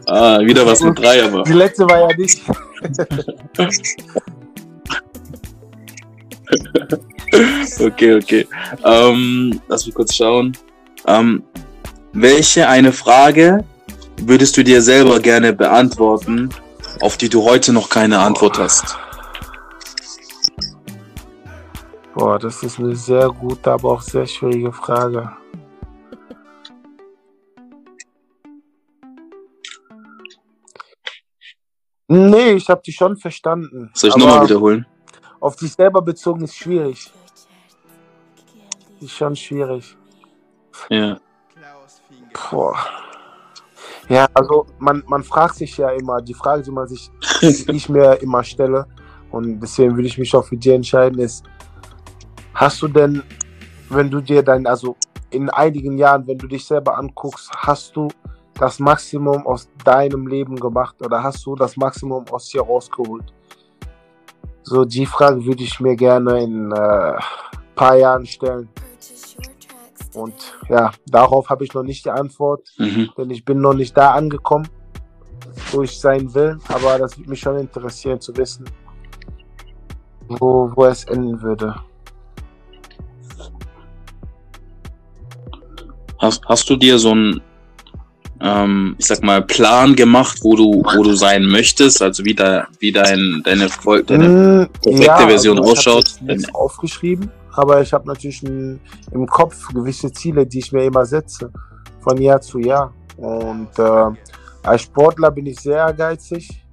Ah, wieder was mit drei, aber.
Die letzte war ja nicht.
okay, okay. Ähm, lass mich kurz schauen. Ähm, welche eine Frage würdest du dir selber gerne beantworten, auf die du heute noch keine Antwort hast?
Boah, das ist eine sehr gute, aber auch sehr schwierige Frage. Nee, ich habe die schon verstanden.
Soll ich nochmal wiederholen?
Auf dich selber bezogen ist schwierig. Ist schon schwierig.
Ja.
Boah. Ja, also man, man fragt sich ja immer, die Frage, die man sich, die ich mir immer stelle, und deswegen würde ich mich auch für dich entscheiden, ist, hast du denn, wenn du dir dann, also in einigen Jahren, wenn du dich selber anguckst, hast du das Maximum aus deinem Leben gemacht oder hast du das Maximum aus dir rausgeholt? So, die Frage würde ich mir gerne in ein äh, paar Jahren stellen. Und ja, darauf habe ich noch nicht die Antwort, mhm. denn ich bin noch nicht da angekommen, wo ich sein will. Aber das würde mich schon interessieren zu wissen, wo, wo es enden würde.
Hast, hast du dir so einen, ähm, ich sag mal, Plan gemacht, wo du, wo du sein möchtest? Also wie, da, wie dein, deine, Vol deine
Mm,
perfekte
ja,
Version
also ich hab
ausschaut?
nichts aufgeschrieben, aber ich habe natürlich ein, im Kopf gewisse Ziele, die ich mir immer setze, von Jahr zu Jahr. Und äh, als Sportler bin ich sehr ehrgeizig.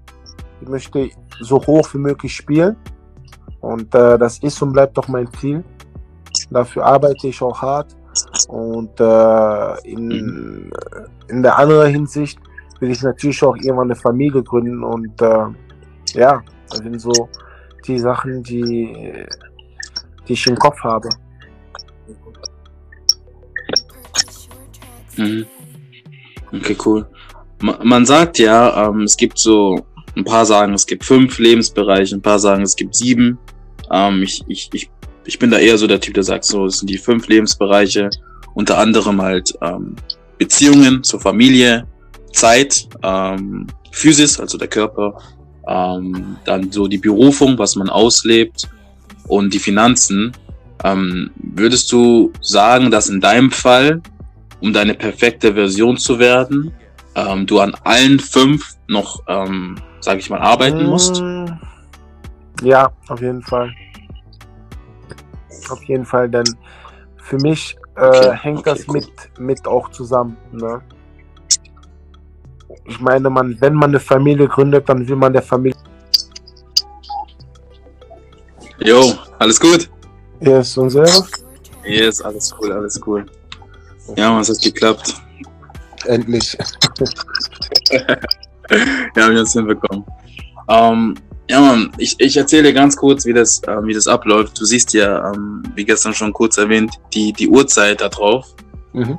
Ich möchte so hoch wie möglich spielen. Und äh, das ist und bleibt doch mein Ziel. Dafür arbeite ich auch hart. Und äh, in, in der anderen Hinsicht will ich natürlich auch irgendwann eine Familie gründen. Und äh, ja, das sind so die Sachen, die, die ich im Kopf habe.
Mhm. Okay, cool. Ma- Man sagt ja, ähm, es gibt so, ein paar sagen, es gibt fünf Lebensbereiche, ein paar sagen, es gibt sieben. Ähm, ich, ich, ich, ich bin da eher so der Typ, der sagt so, es sind die fünf Lebensbereiche, unter anderem halt ähm, Beziehungen zur Familie, Zeit, ähm, Physis, also der Körper, ähm, dann so die Berufung, was man auslebt und die Finanzen. Ähm, würdest du sagen, dass in deinem Fall um deine perfekte Version zu werden, ähm, du an allen fünf noch, ähm, sag ich mal, arbeiten musst.
Mm, Ja, auf jeden Fall. Auf jeden Fall, denn für mich äh,
Okay,
hängt
okay,
das
cool.
mit, mit auch zusammen. Ne? Ich meine, man, wenn man eine Familie gründet, dann will man der Familie.
Jo, alles gut?
Yes, und selber?
Yes, alles cool, alles cool. Ja, man, es hat geklappt.
Endlich.
Ja, wir haben es hinbekommen. Ähm, ja, Mann, ich, ich erzähle dir ganz kurz, wie das, äh, wie das abläuft. Du siehst ja, ähm, wie gestern schon kurz erwähnt, die, die Uhrzeit da drauf.
Mhm.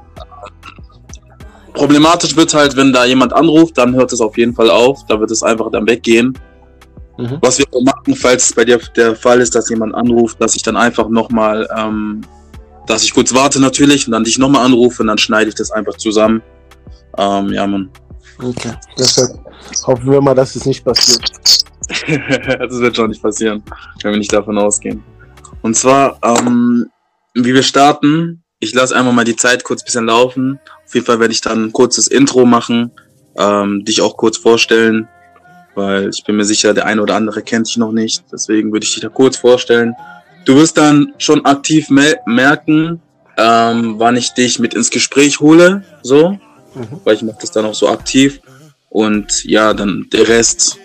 Problematisch wird halt, wenn da jemand anruft, dann hört es auf jeden Fall auf. Da wird es einfach dann weggehen.
Mhm.
Was wir machen, falls es bei dir der Fall ist, dass jemand anruft, dass ich dann einfach nochmal, ähm, dass ich kurz warte natürlich und dann dich nochmal anrufe und dann schneide ich das einfach zusammen. Ähm, ja, Mann.
Okay. Deshalb hoffen wir mal, dass es nicht passiert.
das wird schon nicht passieren, wenn wir nicht davon ausgehen. Und zwar, ähm, wie wir starten, ich lasse einfach mal die Zeit kurz ein bisschen laufen. Auf jeden Fall werde ich dann ein kurzes Intro machen, ähm, dich auch kurz vorstellen, weil ich bin mir sicher, der eine oder andere kennt dich noch nicht. Deswegen würde ich dich da kurz vorstellen. Du wirst dann schon aktiv me merken, ähm, wann ich dich mit ins Gespräch hole, so,
Mhm.
weil ich mache das dann auch so aktiv. Und ja, dann der Rest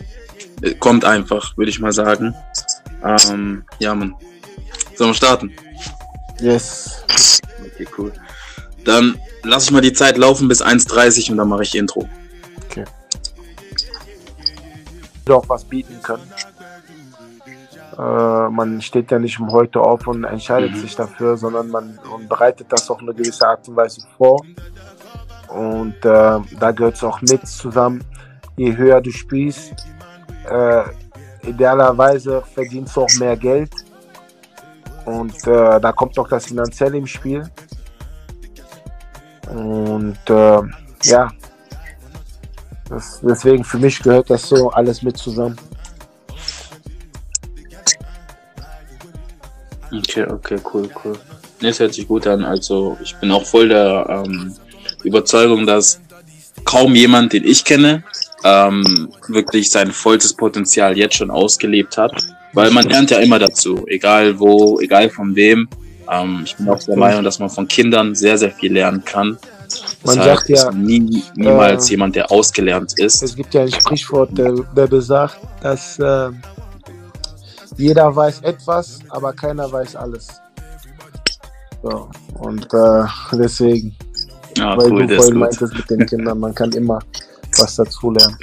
kommt einfach, würde ich mal sagen. Ähm, ja, Mann. Sollen wir starten?
Yes.
Okay, cool. Dann lasse ich mal die Zeit laufen bis 1.30 und dann mache ich Intro.
Doch was bieten können. Äh, man steht ja nicht um heute auf und entscheidet
Mhm.
sich dafür, sondern man und bereitet das auf eine gewisse Art und Weise vor. Und äh, da gehört es auch mit zusammen. Je höher du spielst, äh, idealerweise verdienst du auch mehr Geld. Und äh, da kommt auch das Finanzielle im Spiel. Und äh, ja, das, deswegen für mich gehört das so alles mit zusammen.
Okay, okay, cool, cool. Es hört sich gut an. Also ich bin auch voll der ähm, Überzeugung, dass kaum jemand, den ich kenne, ähm, wirklich sein vollstes Potenzial jetzt schon ausgelebt hat. Weil man lernt ja immer dazu, egal wo, egal von wem. Ähm, ich bin auch der Meinung, dass man von Kindern sehr, sehr viel lernen kann.
Man
Deshalb
sagt ja,
nie, niemals
äh,
jemand, der ausgelernt ist.
Es gibt ja ein Sprichwort, der, der besagt, dass äh, jeder weiß etwas, aber keiner weiß alles. So, und äh, deswegen,
Ja,
weil
cool,
du vorhin meintest mit den Kindern, man kann immer was dazulernen.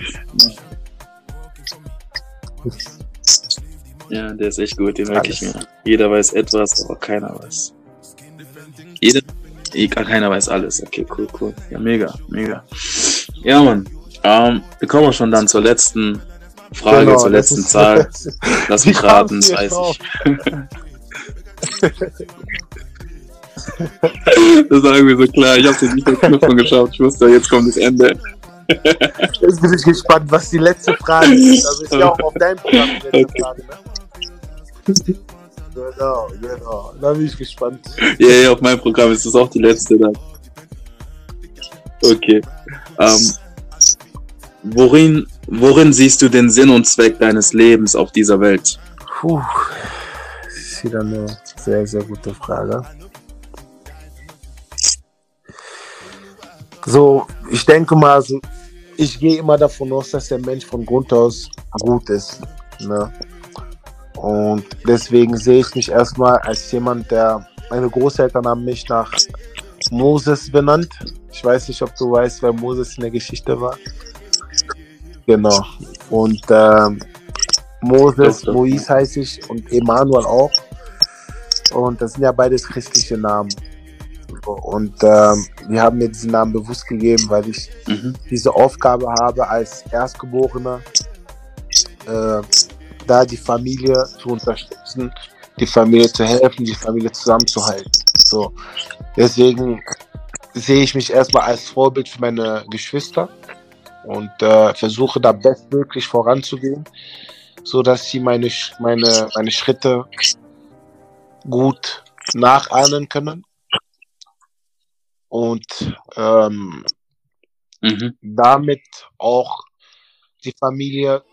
Ja, der ist echt gut, den merke ich mir. Jeder weiß etwas, aber keiner weiß. Jeder, eh, keiner weiß alles. Okay, cool, cool. Ja, mega, mega. Ja, Mann. Ähm, wir kommen schon dann zur letzten Frage,
Genau,
zur letzten Zahl. Lass mich raten,
kamst du
30.
jetzt drauf?
das war irgendwie so klar. Ich hab's jetzt nicht auf Knüpfung geschafft. Ich wusste, jetzt kommt das Ende.
Jetzt bin ich gespannt, was die letzte Frage ist. Also ist ja auch auf deinem Programm die letzte Frage, ne? Genau, genau. Da bin ich gespannt.
Ja, ja, auf meinem Programm ist das auch die letzte dann. Okay. Ähm, worin, worin siehst du den Sinn und Zweck deines Lebens auf dieser Welt?
Puh, das ist wieder eine sehr, sehr gute Frage. So, ich denke mal, so, ich gehe immer davon aus, dass der Mensch von Grund aus gut ist. Ne? Und deswegen sehe ich mich erstmal als jemand, der meine Großeltern haben mich nach Moses benannt. Ich weiß nicht, ob du weißt, wer Moses in der Geschichte war. Genau. Und ähm, Moses, Mois heiße ich und Emanuel auch. Und das sind ja beides christliche Namen. Und ähm, wir haben mir diesen Namen bewusst gegeben, weil ich mhm. diese Aufgabe habe, als Erstgeborener äh, da die Familie zu unterstützen, die Familie zu helfen, die Familie zusammenzuhalten. So. Deswegen sehe ich mich erstmal als Vorbild für meine Geschwister und äh, versuche da bestmöglich voranzugehen, so dass sie meine, meine, meine Schritte gut nachahmen können und ähm, mhm. damit auch die Familie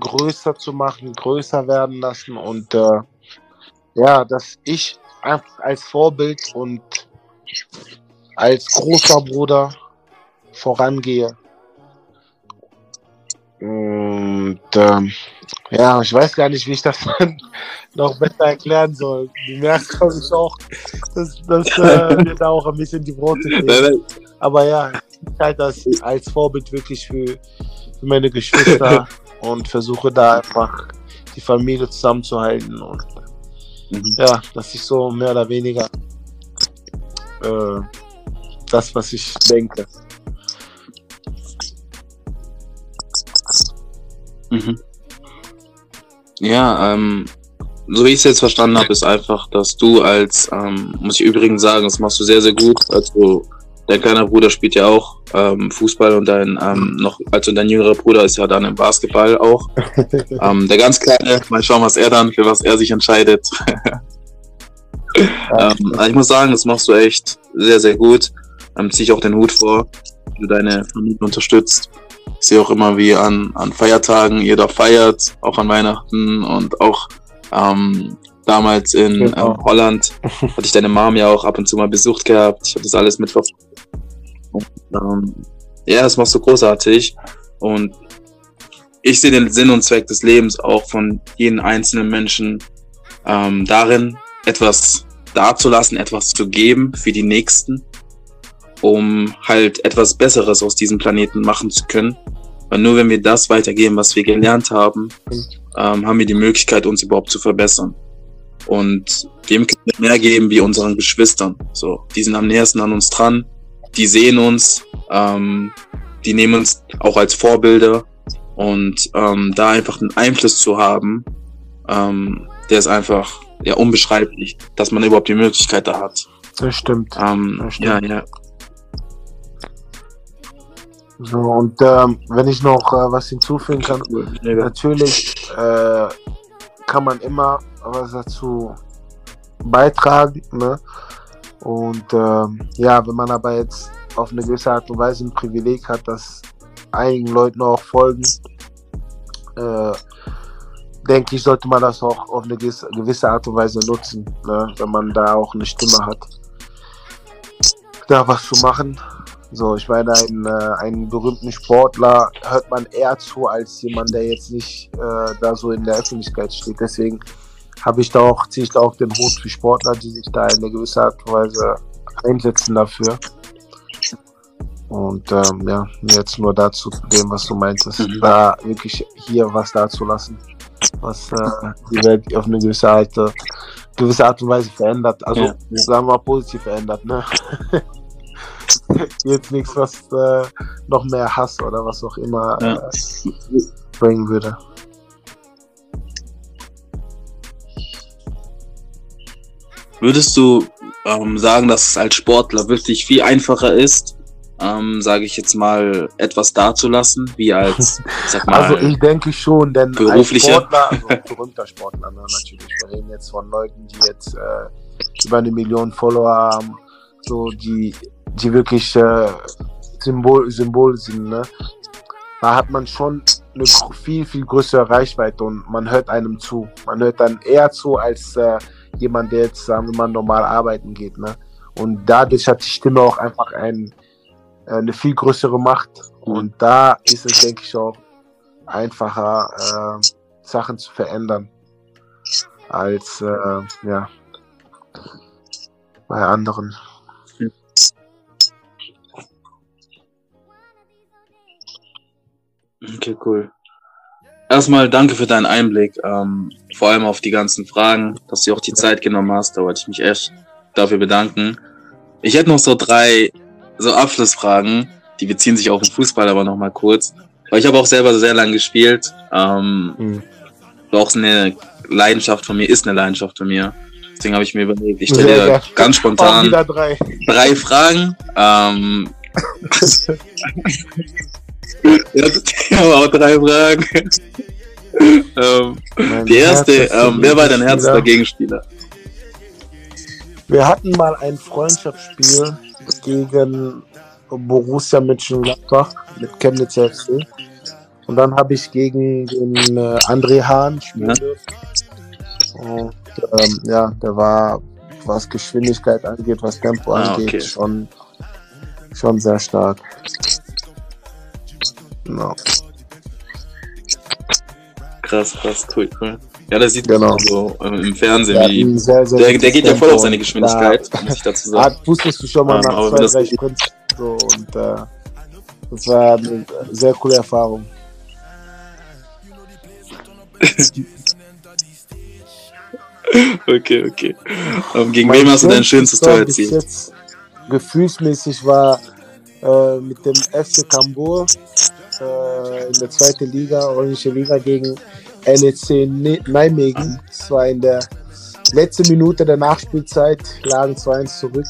größer zu machen, größer werden lassen und äh, ja, dass ich einfach als Vorbild und als großer Bruder vorangehe. Und ähm, ja, ich weiß gar nicht, wie ich das noch besser erklären soll. Du merkst, glaube ich, auch, dass, dass äh, mir da auch ein bisschen die Worte fehlen. Aber ja, ich halte das als Vorbild wirklich für, für meine Geschwister und versuche da einfach die Familie zusammenzuhalten. Und mhm. ja, das ist so mehr oder weniger äh, das, was ich denke.
Mhm. Ja, ähm, so wie ich es jetzt verstanden habe, ist einfach, dass du als, ähm, muss ich übrigens sagen, das machst du sehr, sehr gut. Also dein kleiner Bruder spielt ja auch ähm, Fußball und dein ähm, noch, also dein jüngerer Bruder ist ja dann im Basketball auch. ähm, der ganz kleine, mal schauen, was er dann, für was er sich entscheidet. ähm, ich muss sagen, das machst du echt sehr, sehr gut. Ähm, ziehe ich auch den Hut vor, wie du deine Familie unterstützt. Ich sehe auch immer, wie an, an Feiertagen ihr da feiert, auch an Weihnachten und auch ähm, damals in genau. ähm, Holland hatte ich deine Mom ja auch ab und zu mal besucht gehabt. Ich habe das alles mitverfolgt. Ähm, ja, das machst du großartig. Und ich sehe den Sinn und Zweck des Lebens auch von jedem einzelnen Menschen ähm, darin, etwas dazulassen, etwas zu geben für die Nächsten um halt etwas Besseres aus diesem Planeten machen zu können. Weil nur wenn wir das weitergeben, was wir gelernt haben, ähm, haben wir die Möglichkeit, uns überhaupt zu verbessern. Und dem können wir mehr geben wie unseren Geschwistern. So, die sind am nächsten an uns dran, die sehen uns, ähm, die nehmen uns auch als Vorbilder und ähm, da einfach einen Einfluss zu haben, ähm, der ist einfach ja unbeschreiblich, dass man überhaupt die Möglichkeit da hat.
Das stimmt.
Ähm,
das stimmt. Ja, ja. So, und ähm, wenn ich noch äh, was hinzufügen kann, natürlich äh, kann man immer was dazu beitragen. Ne? Und ähm, ja, wenn man aber jetzt auf eine gewisse Art und Weise ein Privileg hat, dass einigen Leuten auch folgen, äh, denke ich, sollte man das auch auf eine gewisse Art und Weise nutzen, ne? wenn man da auch eine Stimme hat, da was zu machen. So, ich meine, einen, äh, einen berühmten Sportler hört man eher zu als jemand, der jetzt nicht äh, da so in der Öffentlichkeit steht. Deswegen habe ich da auch, ziehe ich da auch den Hut für Sportler, die sich da in einer gewissen Art und Weise einsetzen dafür. Und ähm, ja, jetzt nur dazu zu dem, was du meintest, mhm. da wirklich hier was dazulassen, was äh, die Welt auf eine gewisse Art, gewisse Art und Weise verändert. Also ja. sagen wir mal positiv verändert, ne? jetzt nichts, was äh, noch mehr Hass oder was auch immer ja. äh, bringen würde.
Würdest du ähm, sagen, dass es als Sportler wirklich viel einfacher ist, ähm, sage ich jetzt mal, etwas dazulassen, wie als,
sag mal, Also ich denke schon, denn beruflicher. als Sportler, also berühmter Sportler, ne, natürlich, wir reden jetzt von Leuten, die jetzt äh, über eine Million Follower haben, so die die wirklich äh, Symbol, Symbol sind, ne? da hat man schon eine viel, viel größere Reichweite und man hört einem zu. Man hört dann eher zu als äh, jemand, der jetzt, sagen wir mal, normal arbeiten geht. Ne? Und dadurch hat die Stimme auch einfach ein, äh, eine viel größere Macht. Und da ist es, denke ich, auch einfacher, äh, Sachen zu verändern, als äh, ja, bei anderen.
Okay, cool. Erstmal danke für deinen Einblick, ähm, vor allem auf die ganzen Fragen, dass du auch die Zeit genommen hast. Da wollte ich mich echt dafür bedanken. Ich hätte noch so drei so Abschlussfragen, die beziehen sich auf den Fußball, aber nochmal kurz. Weil ich habe auch selber sehr lange gespielt. Ähm, mhm. Auch eine Leidenschaft von mir, ist eine Leidenschaft von mir. Deswegen habe ich mir überlegt, ich stelle dir ganz spontan drei. drei Fragen. Ähm, ja, aber auch drei Fragen. ähm, die erste, ähm, wer war dein härtester Gegenspieler?
Wir hatten mal ein Freundschaftsspiel gegen Borussia Mönchengladbach mit Chemnitz FC. Und dann habe ich gegen den äh, André Hahn spielen ja. Und ähm, ja, der war, was Geschwindigkeit angeht, was Tempo ah, angeht, okay. schon, schon sehr stark.
Genau. Krass, krass, cool, cool. Ja, das sieht genau. so äh, im Fernsehen, ja, wie, sehr, sehr der, der geht ja voll auf seine Geschwindigkeit, da, muss ich dazu sagen.
Ah, wusstest du schon mal ja, nach zwei, drei Sprints so und äh, das war eine sehr coole Erfahrung.
okay, okay. Um, ähm, gegen mein wem hast du dein schönstes Tor erzielt? Jetzt
gefühlsmäßig war äh, mit dem FC Cambuur äh, in der zweiten Liga, Orange Liga gegen LEC Nijmegen. Es war in der letzten Minute der Nachspielzeit, lagen 2-1 zurück.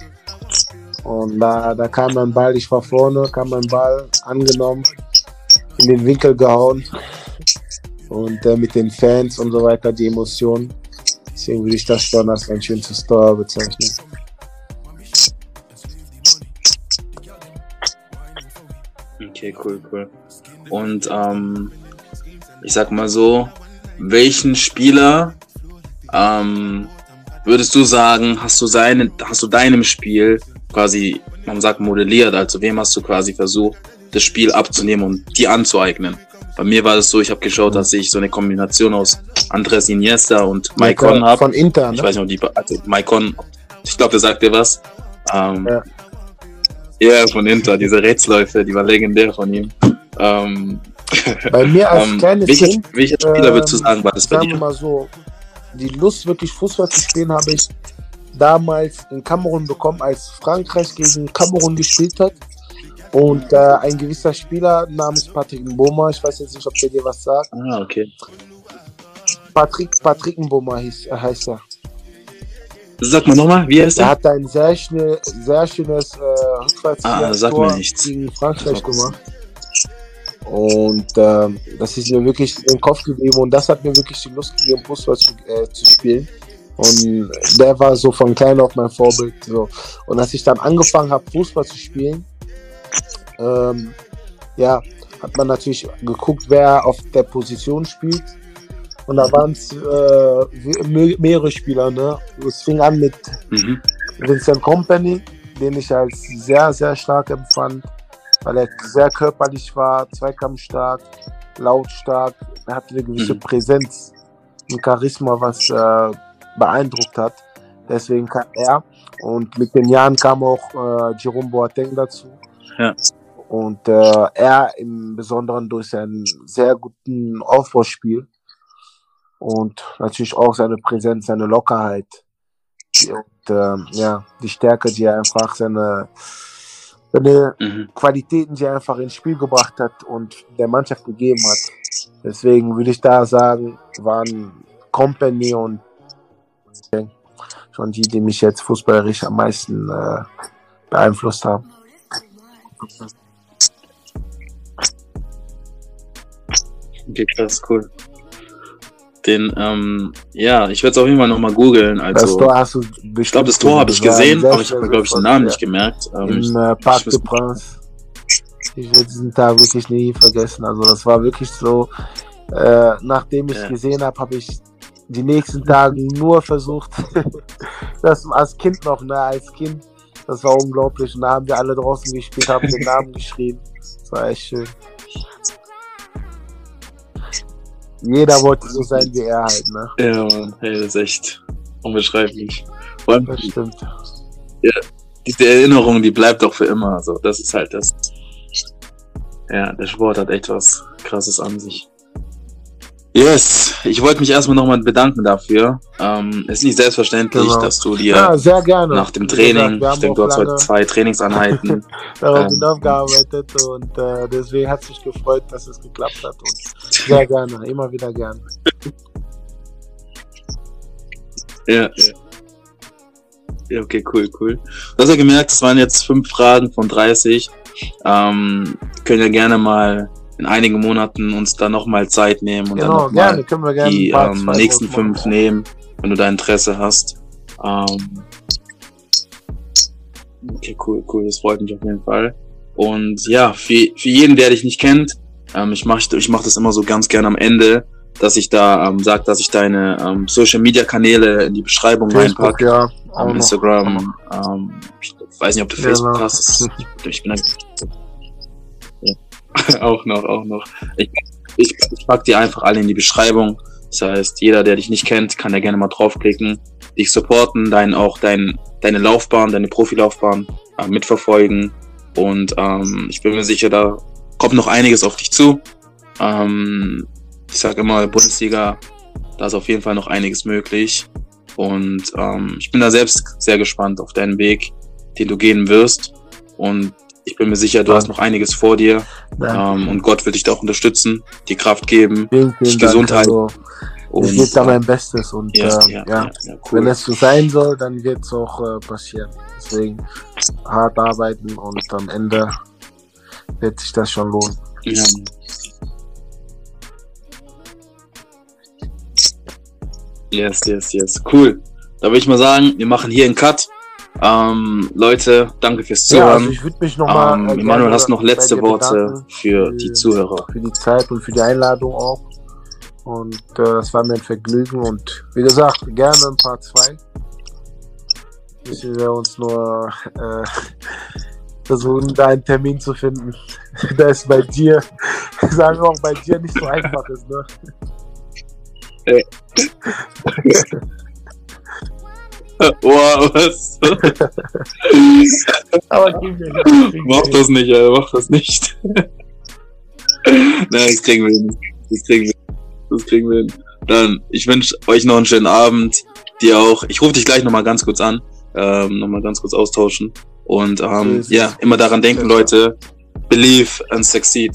Und da, da kam mein Ball, ich war vorne, kam mein Ball angenommen, in den Winkel gehauen. Und äh, mit den Fans und so weiter, die Emotionen. Deswegen würde ich das schon als ein schönes Tor bezeichnen.
Okay, cool, cool. Und ähm, ich sag mal so, welchen Spieler ähm, würdest du sagen, hast du seine, hast du deinem Spiel quasi, man sagt modelliert, also wem hast du quasi versucht, das Spiel abzunehmen und die anzueignen? Bei mir war es so, ich habe geschaut, dass ich so eine Kombination aus Andres Iniesta und Maicon habe.
Von Inter,
ne? Ich weiß nicht, ob die, also Maicon, ich glaube, der sagt dir was. Ähm, ja. Ja, von Inter, diese Rätsläufe, die war legendär von ihm. Ähm,
Bei mir als ähm, kleines
welcher, Kind, welcher Spieler würdest du sagen, war das
bei dir? mal so, die Lust wirklich Fußball zu spielen habe ich damals in Kamerun bekommen, als Frankreich gegen Kamerun gespielt hat. Und äh, ein gewisser Spieler namens Patrick Mboma, ich weiß jetzt nicht, ob der dir was sagt.
Ah, okay.
Patrick, Patrick Mboma hieß, äh, heißt er.
Sag mal nochmal, wie heißt
er? Er hat ein sehr, schnell, sehr schönes äh,
ah, mir nichts.
gegen Frankreich gemacht. Und äh, das ist mir wirklich im Kopf geblieben und das hat mir wirklich die Lust gegeben, Fußball zu, äh, zu spielen. Und der war so von klein auf mein Vorbild. So. Und als ich dann angefangen habe, Fußball zu spielen, ähm, ja, hat man natürlich geguckt, wer auf der Position spielt. Und da waren es äh, mehrere Spieler. Ne? Es fing an mit mhm. Vincent Company, den ich als sehr, sehr stark empfand, weil er sehr körperlich war, zweikampfstark, lautstark. Er hatte eine gewisse mhm. Präsenz und Charisma, was äh, beeindruckt hat. Deswegen kam er. Und mit den Jahren kam auch äh, Jerome Boateng dazu. Ja. Und äh, er im Besonderen durch seinen sehr guten Aufbauspiel und natürlich auch seine Präsenz, seine Lockerheit und äh, ja, die Stärke, die er einfach seine, seine mhm. Qualitäten, die er einfach ins Spiel gebracht hat und der Mannschaft gegeben hat. Deswegen würde ich da sagen, waren Company und schon die, die mich jetzt fußballerisch am meisten äh, beeinflusst haben.
Okay, krass, cool. Den, ähm, ja, ich werde es auf jeden Fall nochmal googeln. Also, Ich glaube, das Tor habe ich gesehen, aber ich habe glaube ich, den Namen ja. nicht gemerkt.
Ähm, Im äh, Parc de Prince. Ich werde diesen Tag wirklich nie vergessen. Also das war wirklich so, äh, nachdem ich ja. gesehen habe, habe ich die nächsten Tage nur versucht, das als Kind noch, ne, als Kind, das war unglaublich. Und da haben wir alle draußen gespielt, haben den Namen geschrien. Das war echt schön. Jeder wollte so sein wie er halt, ne?
Ja, Mann, hey, das ist echt unbeschreiblich. Vor allem, das stimmt. Ja, diese Erinnerung, die bleibt doch für immer. Also, das ist halt das. Ja, der Sport hat echt was Krasses an sich. Yes, ich wollte mich erstmal nochmal bedanken dafür. Ähm, es ist nicht selbstverständlich, genau. dass du dir
ja,
nach dem Training, gesagt, ich denke, du hast heute zwei Trainingseinheiten,
darauf ähm, gearbeitet und äh, deswegen hat es mich gefreut, dass es geklappt hat und sehr gerne, immer wieder gerne.
ja, ja. Ja, okay, cool, cool. Du hast ja gemerkt, es waren jetzt fünf Fragen von 30. Ähm, können ja gerne mal in einigen Monaten uns da nochmal Zeit nehmen und genau, dann nochmal die ähm, nächsten fünf machen. nehmen, wenn du da Interesse hast. Ähm, okay, cool, cool, das freut mich auf jeden Fall. Und ja, für, für jeden, der dich nicht kennt, ähm, ich mache ich mach das immer so ganz gern am Ende, dass ich da ähm, sage, dass ich deine ähm, Social Media Kanäle in die Beschreibung reinpacke. Ja, ähm, Instagram, ähm, ich weiß nicht, ob du Facebook ja, hast. Ich bin ja. auch noch, auch noch. Ich, ich, ich pack die einfach alle in die Beschreibung. Das heißt, jeder, der dich nicht kennt, kann da gerne mal draufklicken, dich supporten, dein, auch dein, deine Laufbahn, deine Profilaufbahn äh, mitverfolgen. Und ähm, ich bin mir sicher, da kommt noch einiges auf dich zu. Ähm, ich sage immer, Bundesliga, da ist auf jeden Fall noch einiges möglich. Und ähm, ich bin da selbst sehr gespannt auf deinen Weg, den du gehen wirst. Und ich bin mir sicher, du hast noch einiges vor dir. Ähm, und Gott wird dich da auch unterstützen, die Kraft geben,
vielen, vielen dich gesund halten. Also, ich gebe da mein Bestes und ja, äh, ja, ja, ja cool. wenn es so sein soll, dann wird es auch äh, passieren. Deswegen hart arbeiten und am Ende wird sich das schon lohnen. Ja.
Yes, yes, yes. Cool. Da würde ich mal sagen, wir machen hier einen Cut. Ähm, Leute, danke fürs Zuhören. Ja, also
ich würde mich nochmal.
Ähm, äh, Emanuel, hast noch letzte Worte für, für die Zuhörer?
Für die Zeit und für die Einladung auch. Und äh, das war mir ein Vergnügen. Und wie gesagt, gerne ein paar zwei. Müssen wir uns nur äh, versuchen, da einen Termin zu finden. da ist bei dir, sagen wir auch bei dir nicht so einfach ist, ne?
Boah, was? Aber mach das nicht, Alter, mach das nicht. Nein, das kriegen wir hin. Das kriegen wir, das kriegen wir hin. Dann, ich wünsche euch noch einen schönen Abend. Dir auch. Ich rufe dich gleich nochmal ganz kurz an. Ähm, nochmal ganz kurz austauschen. Und ähm, ja, immer daran denken, Leute. Believe and succeed.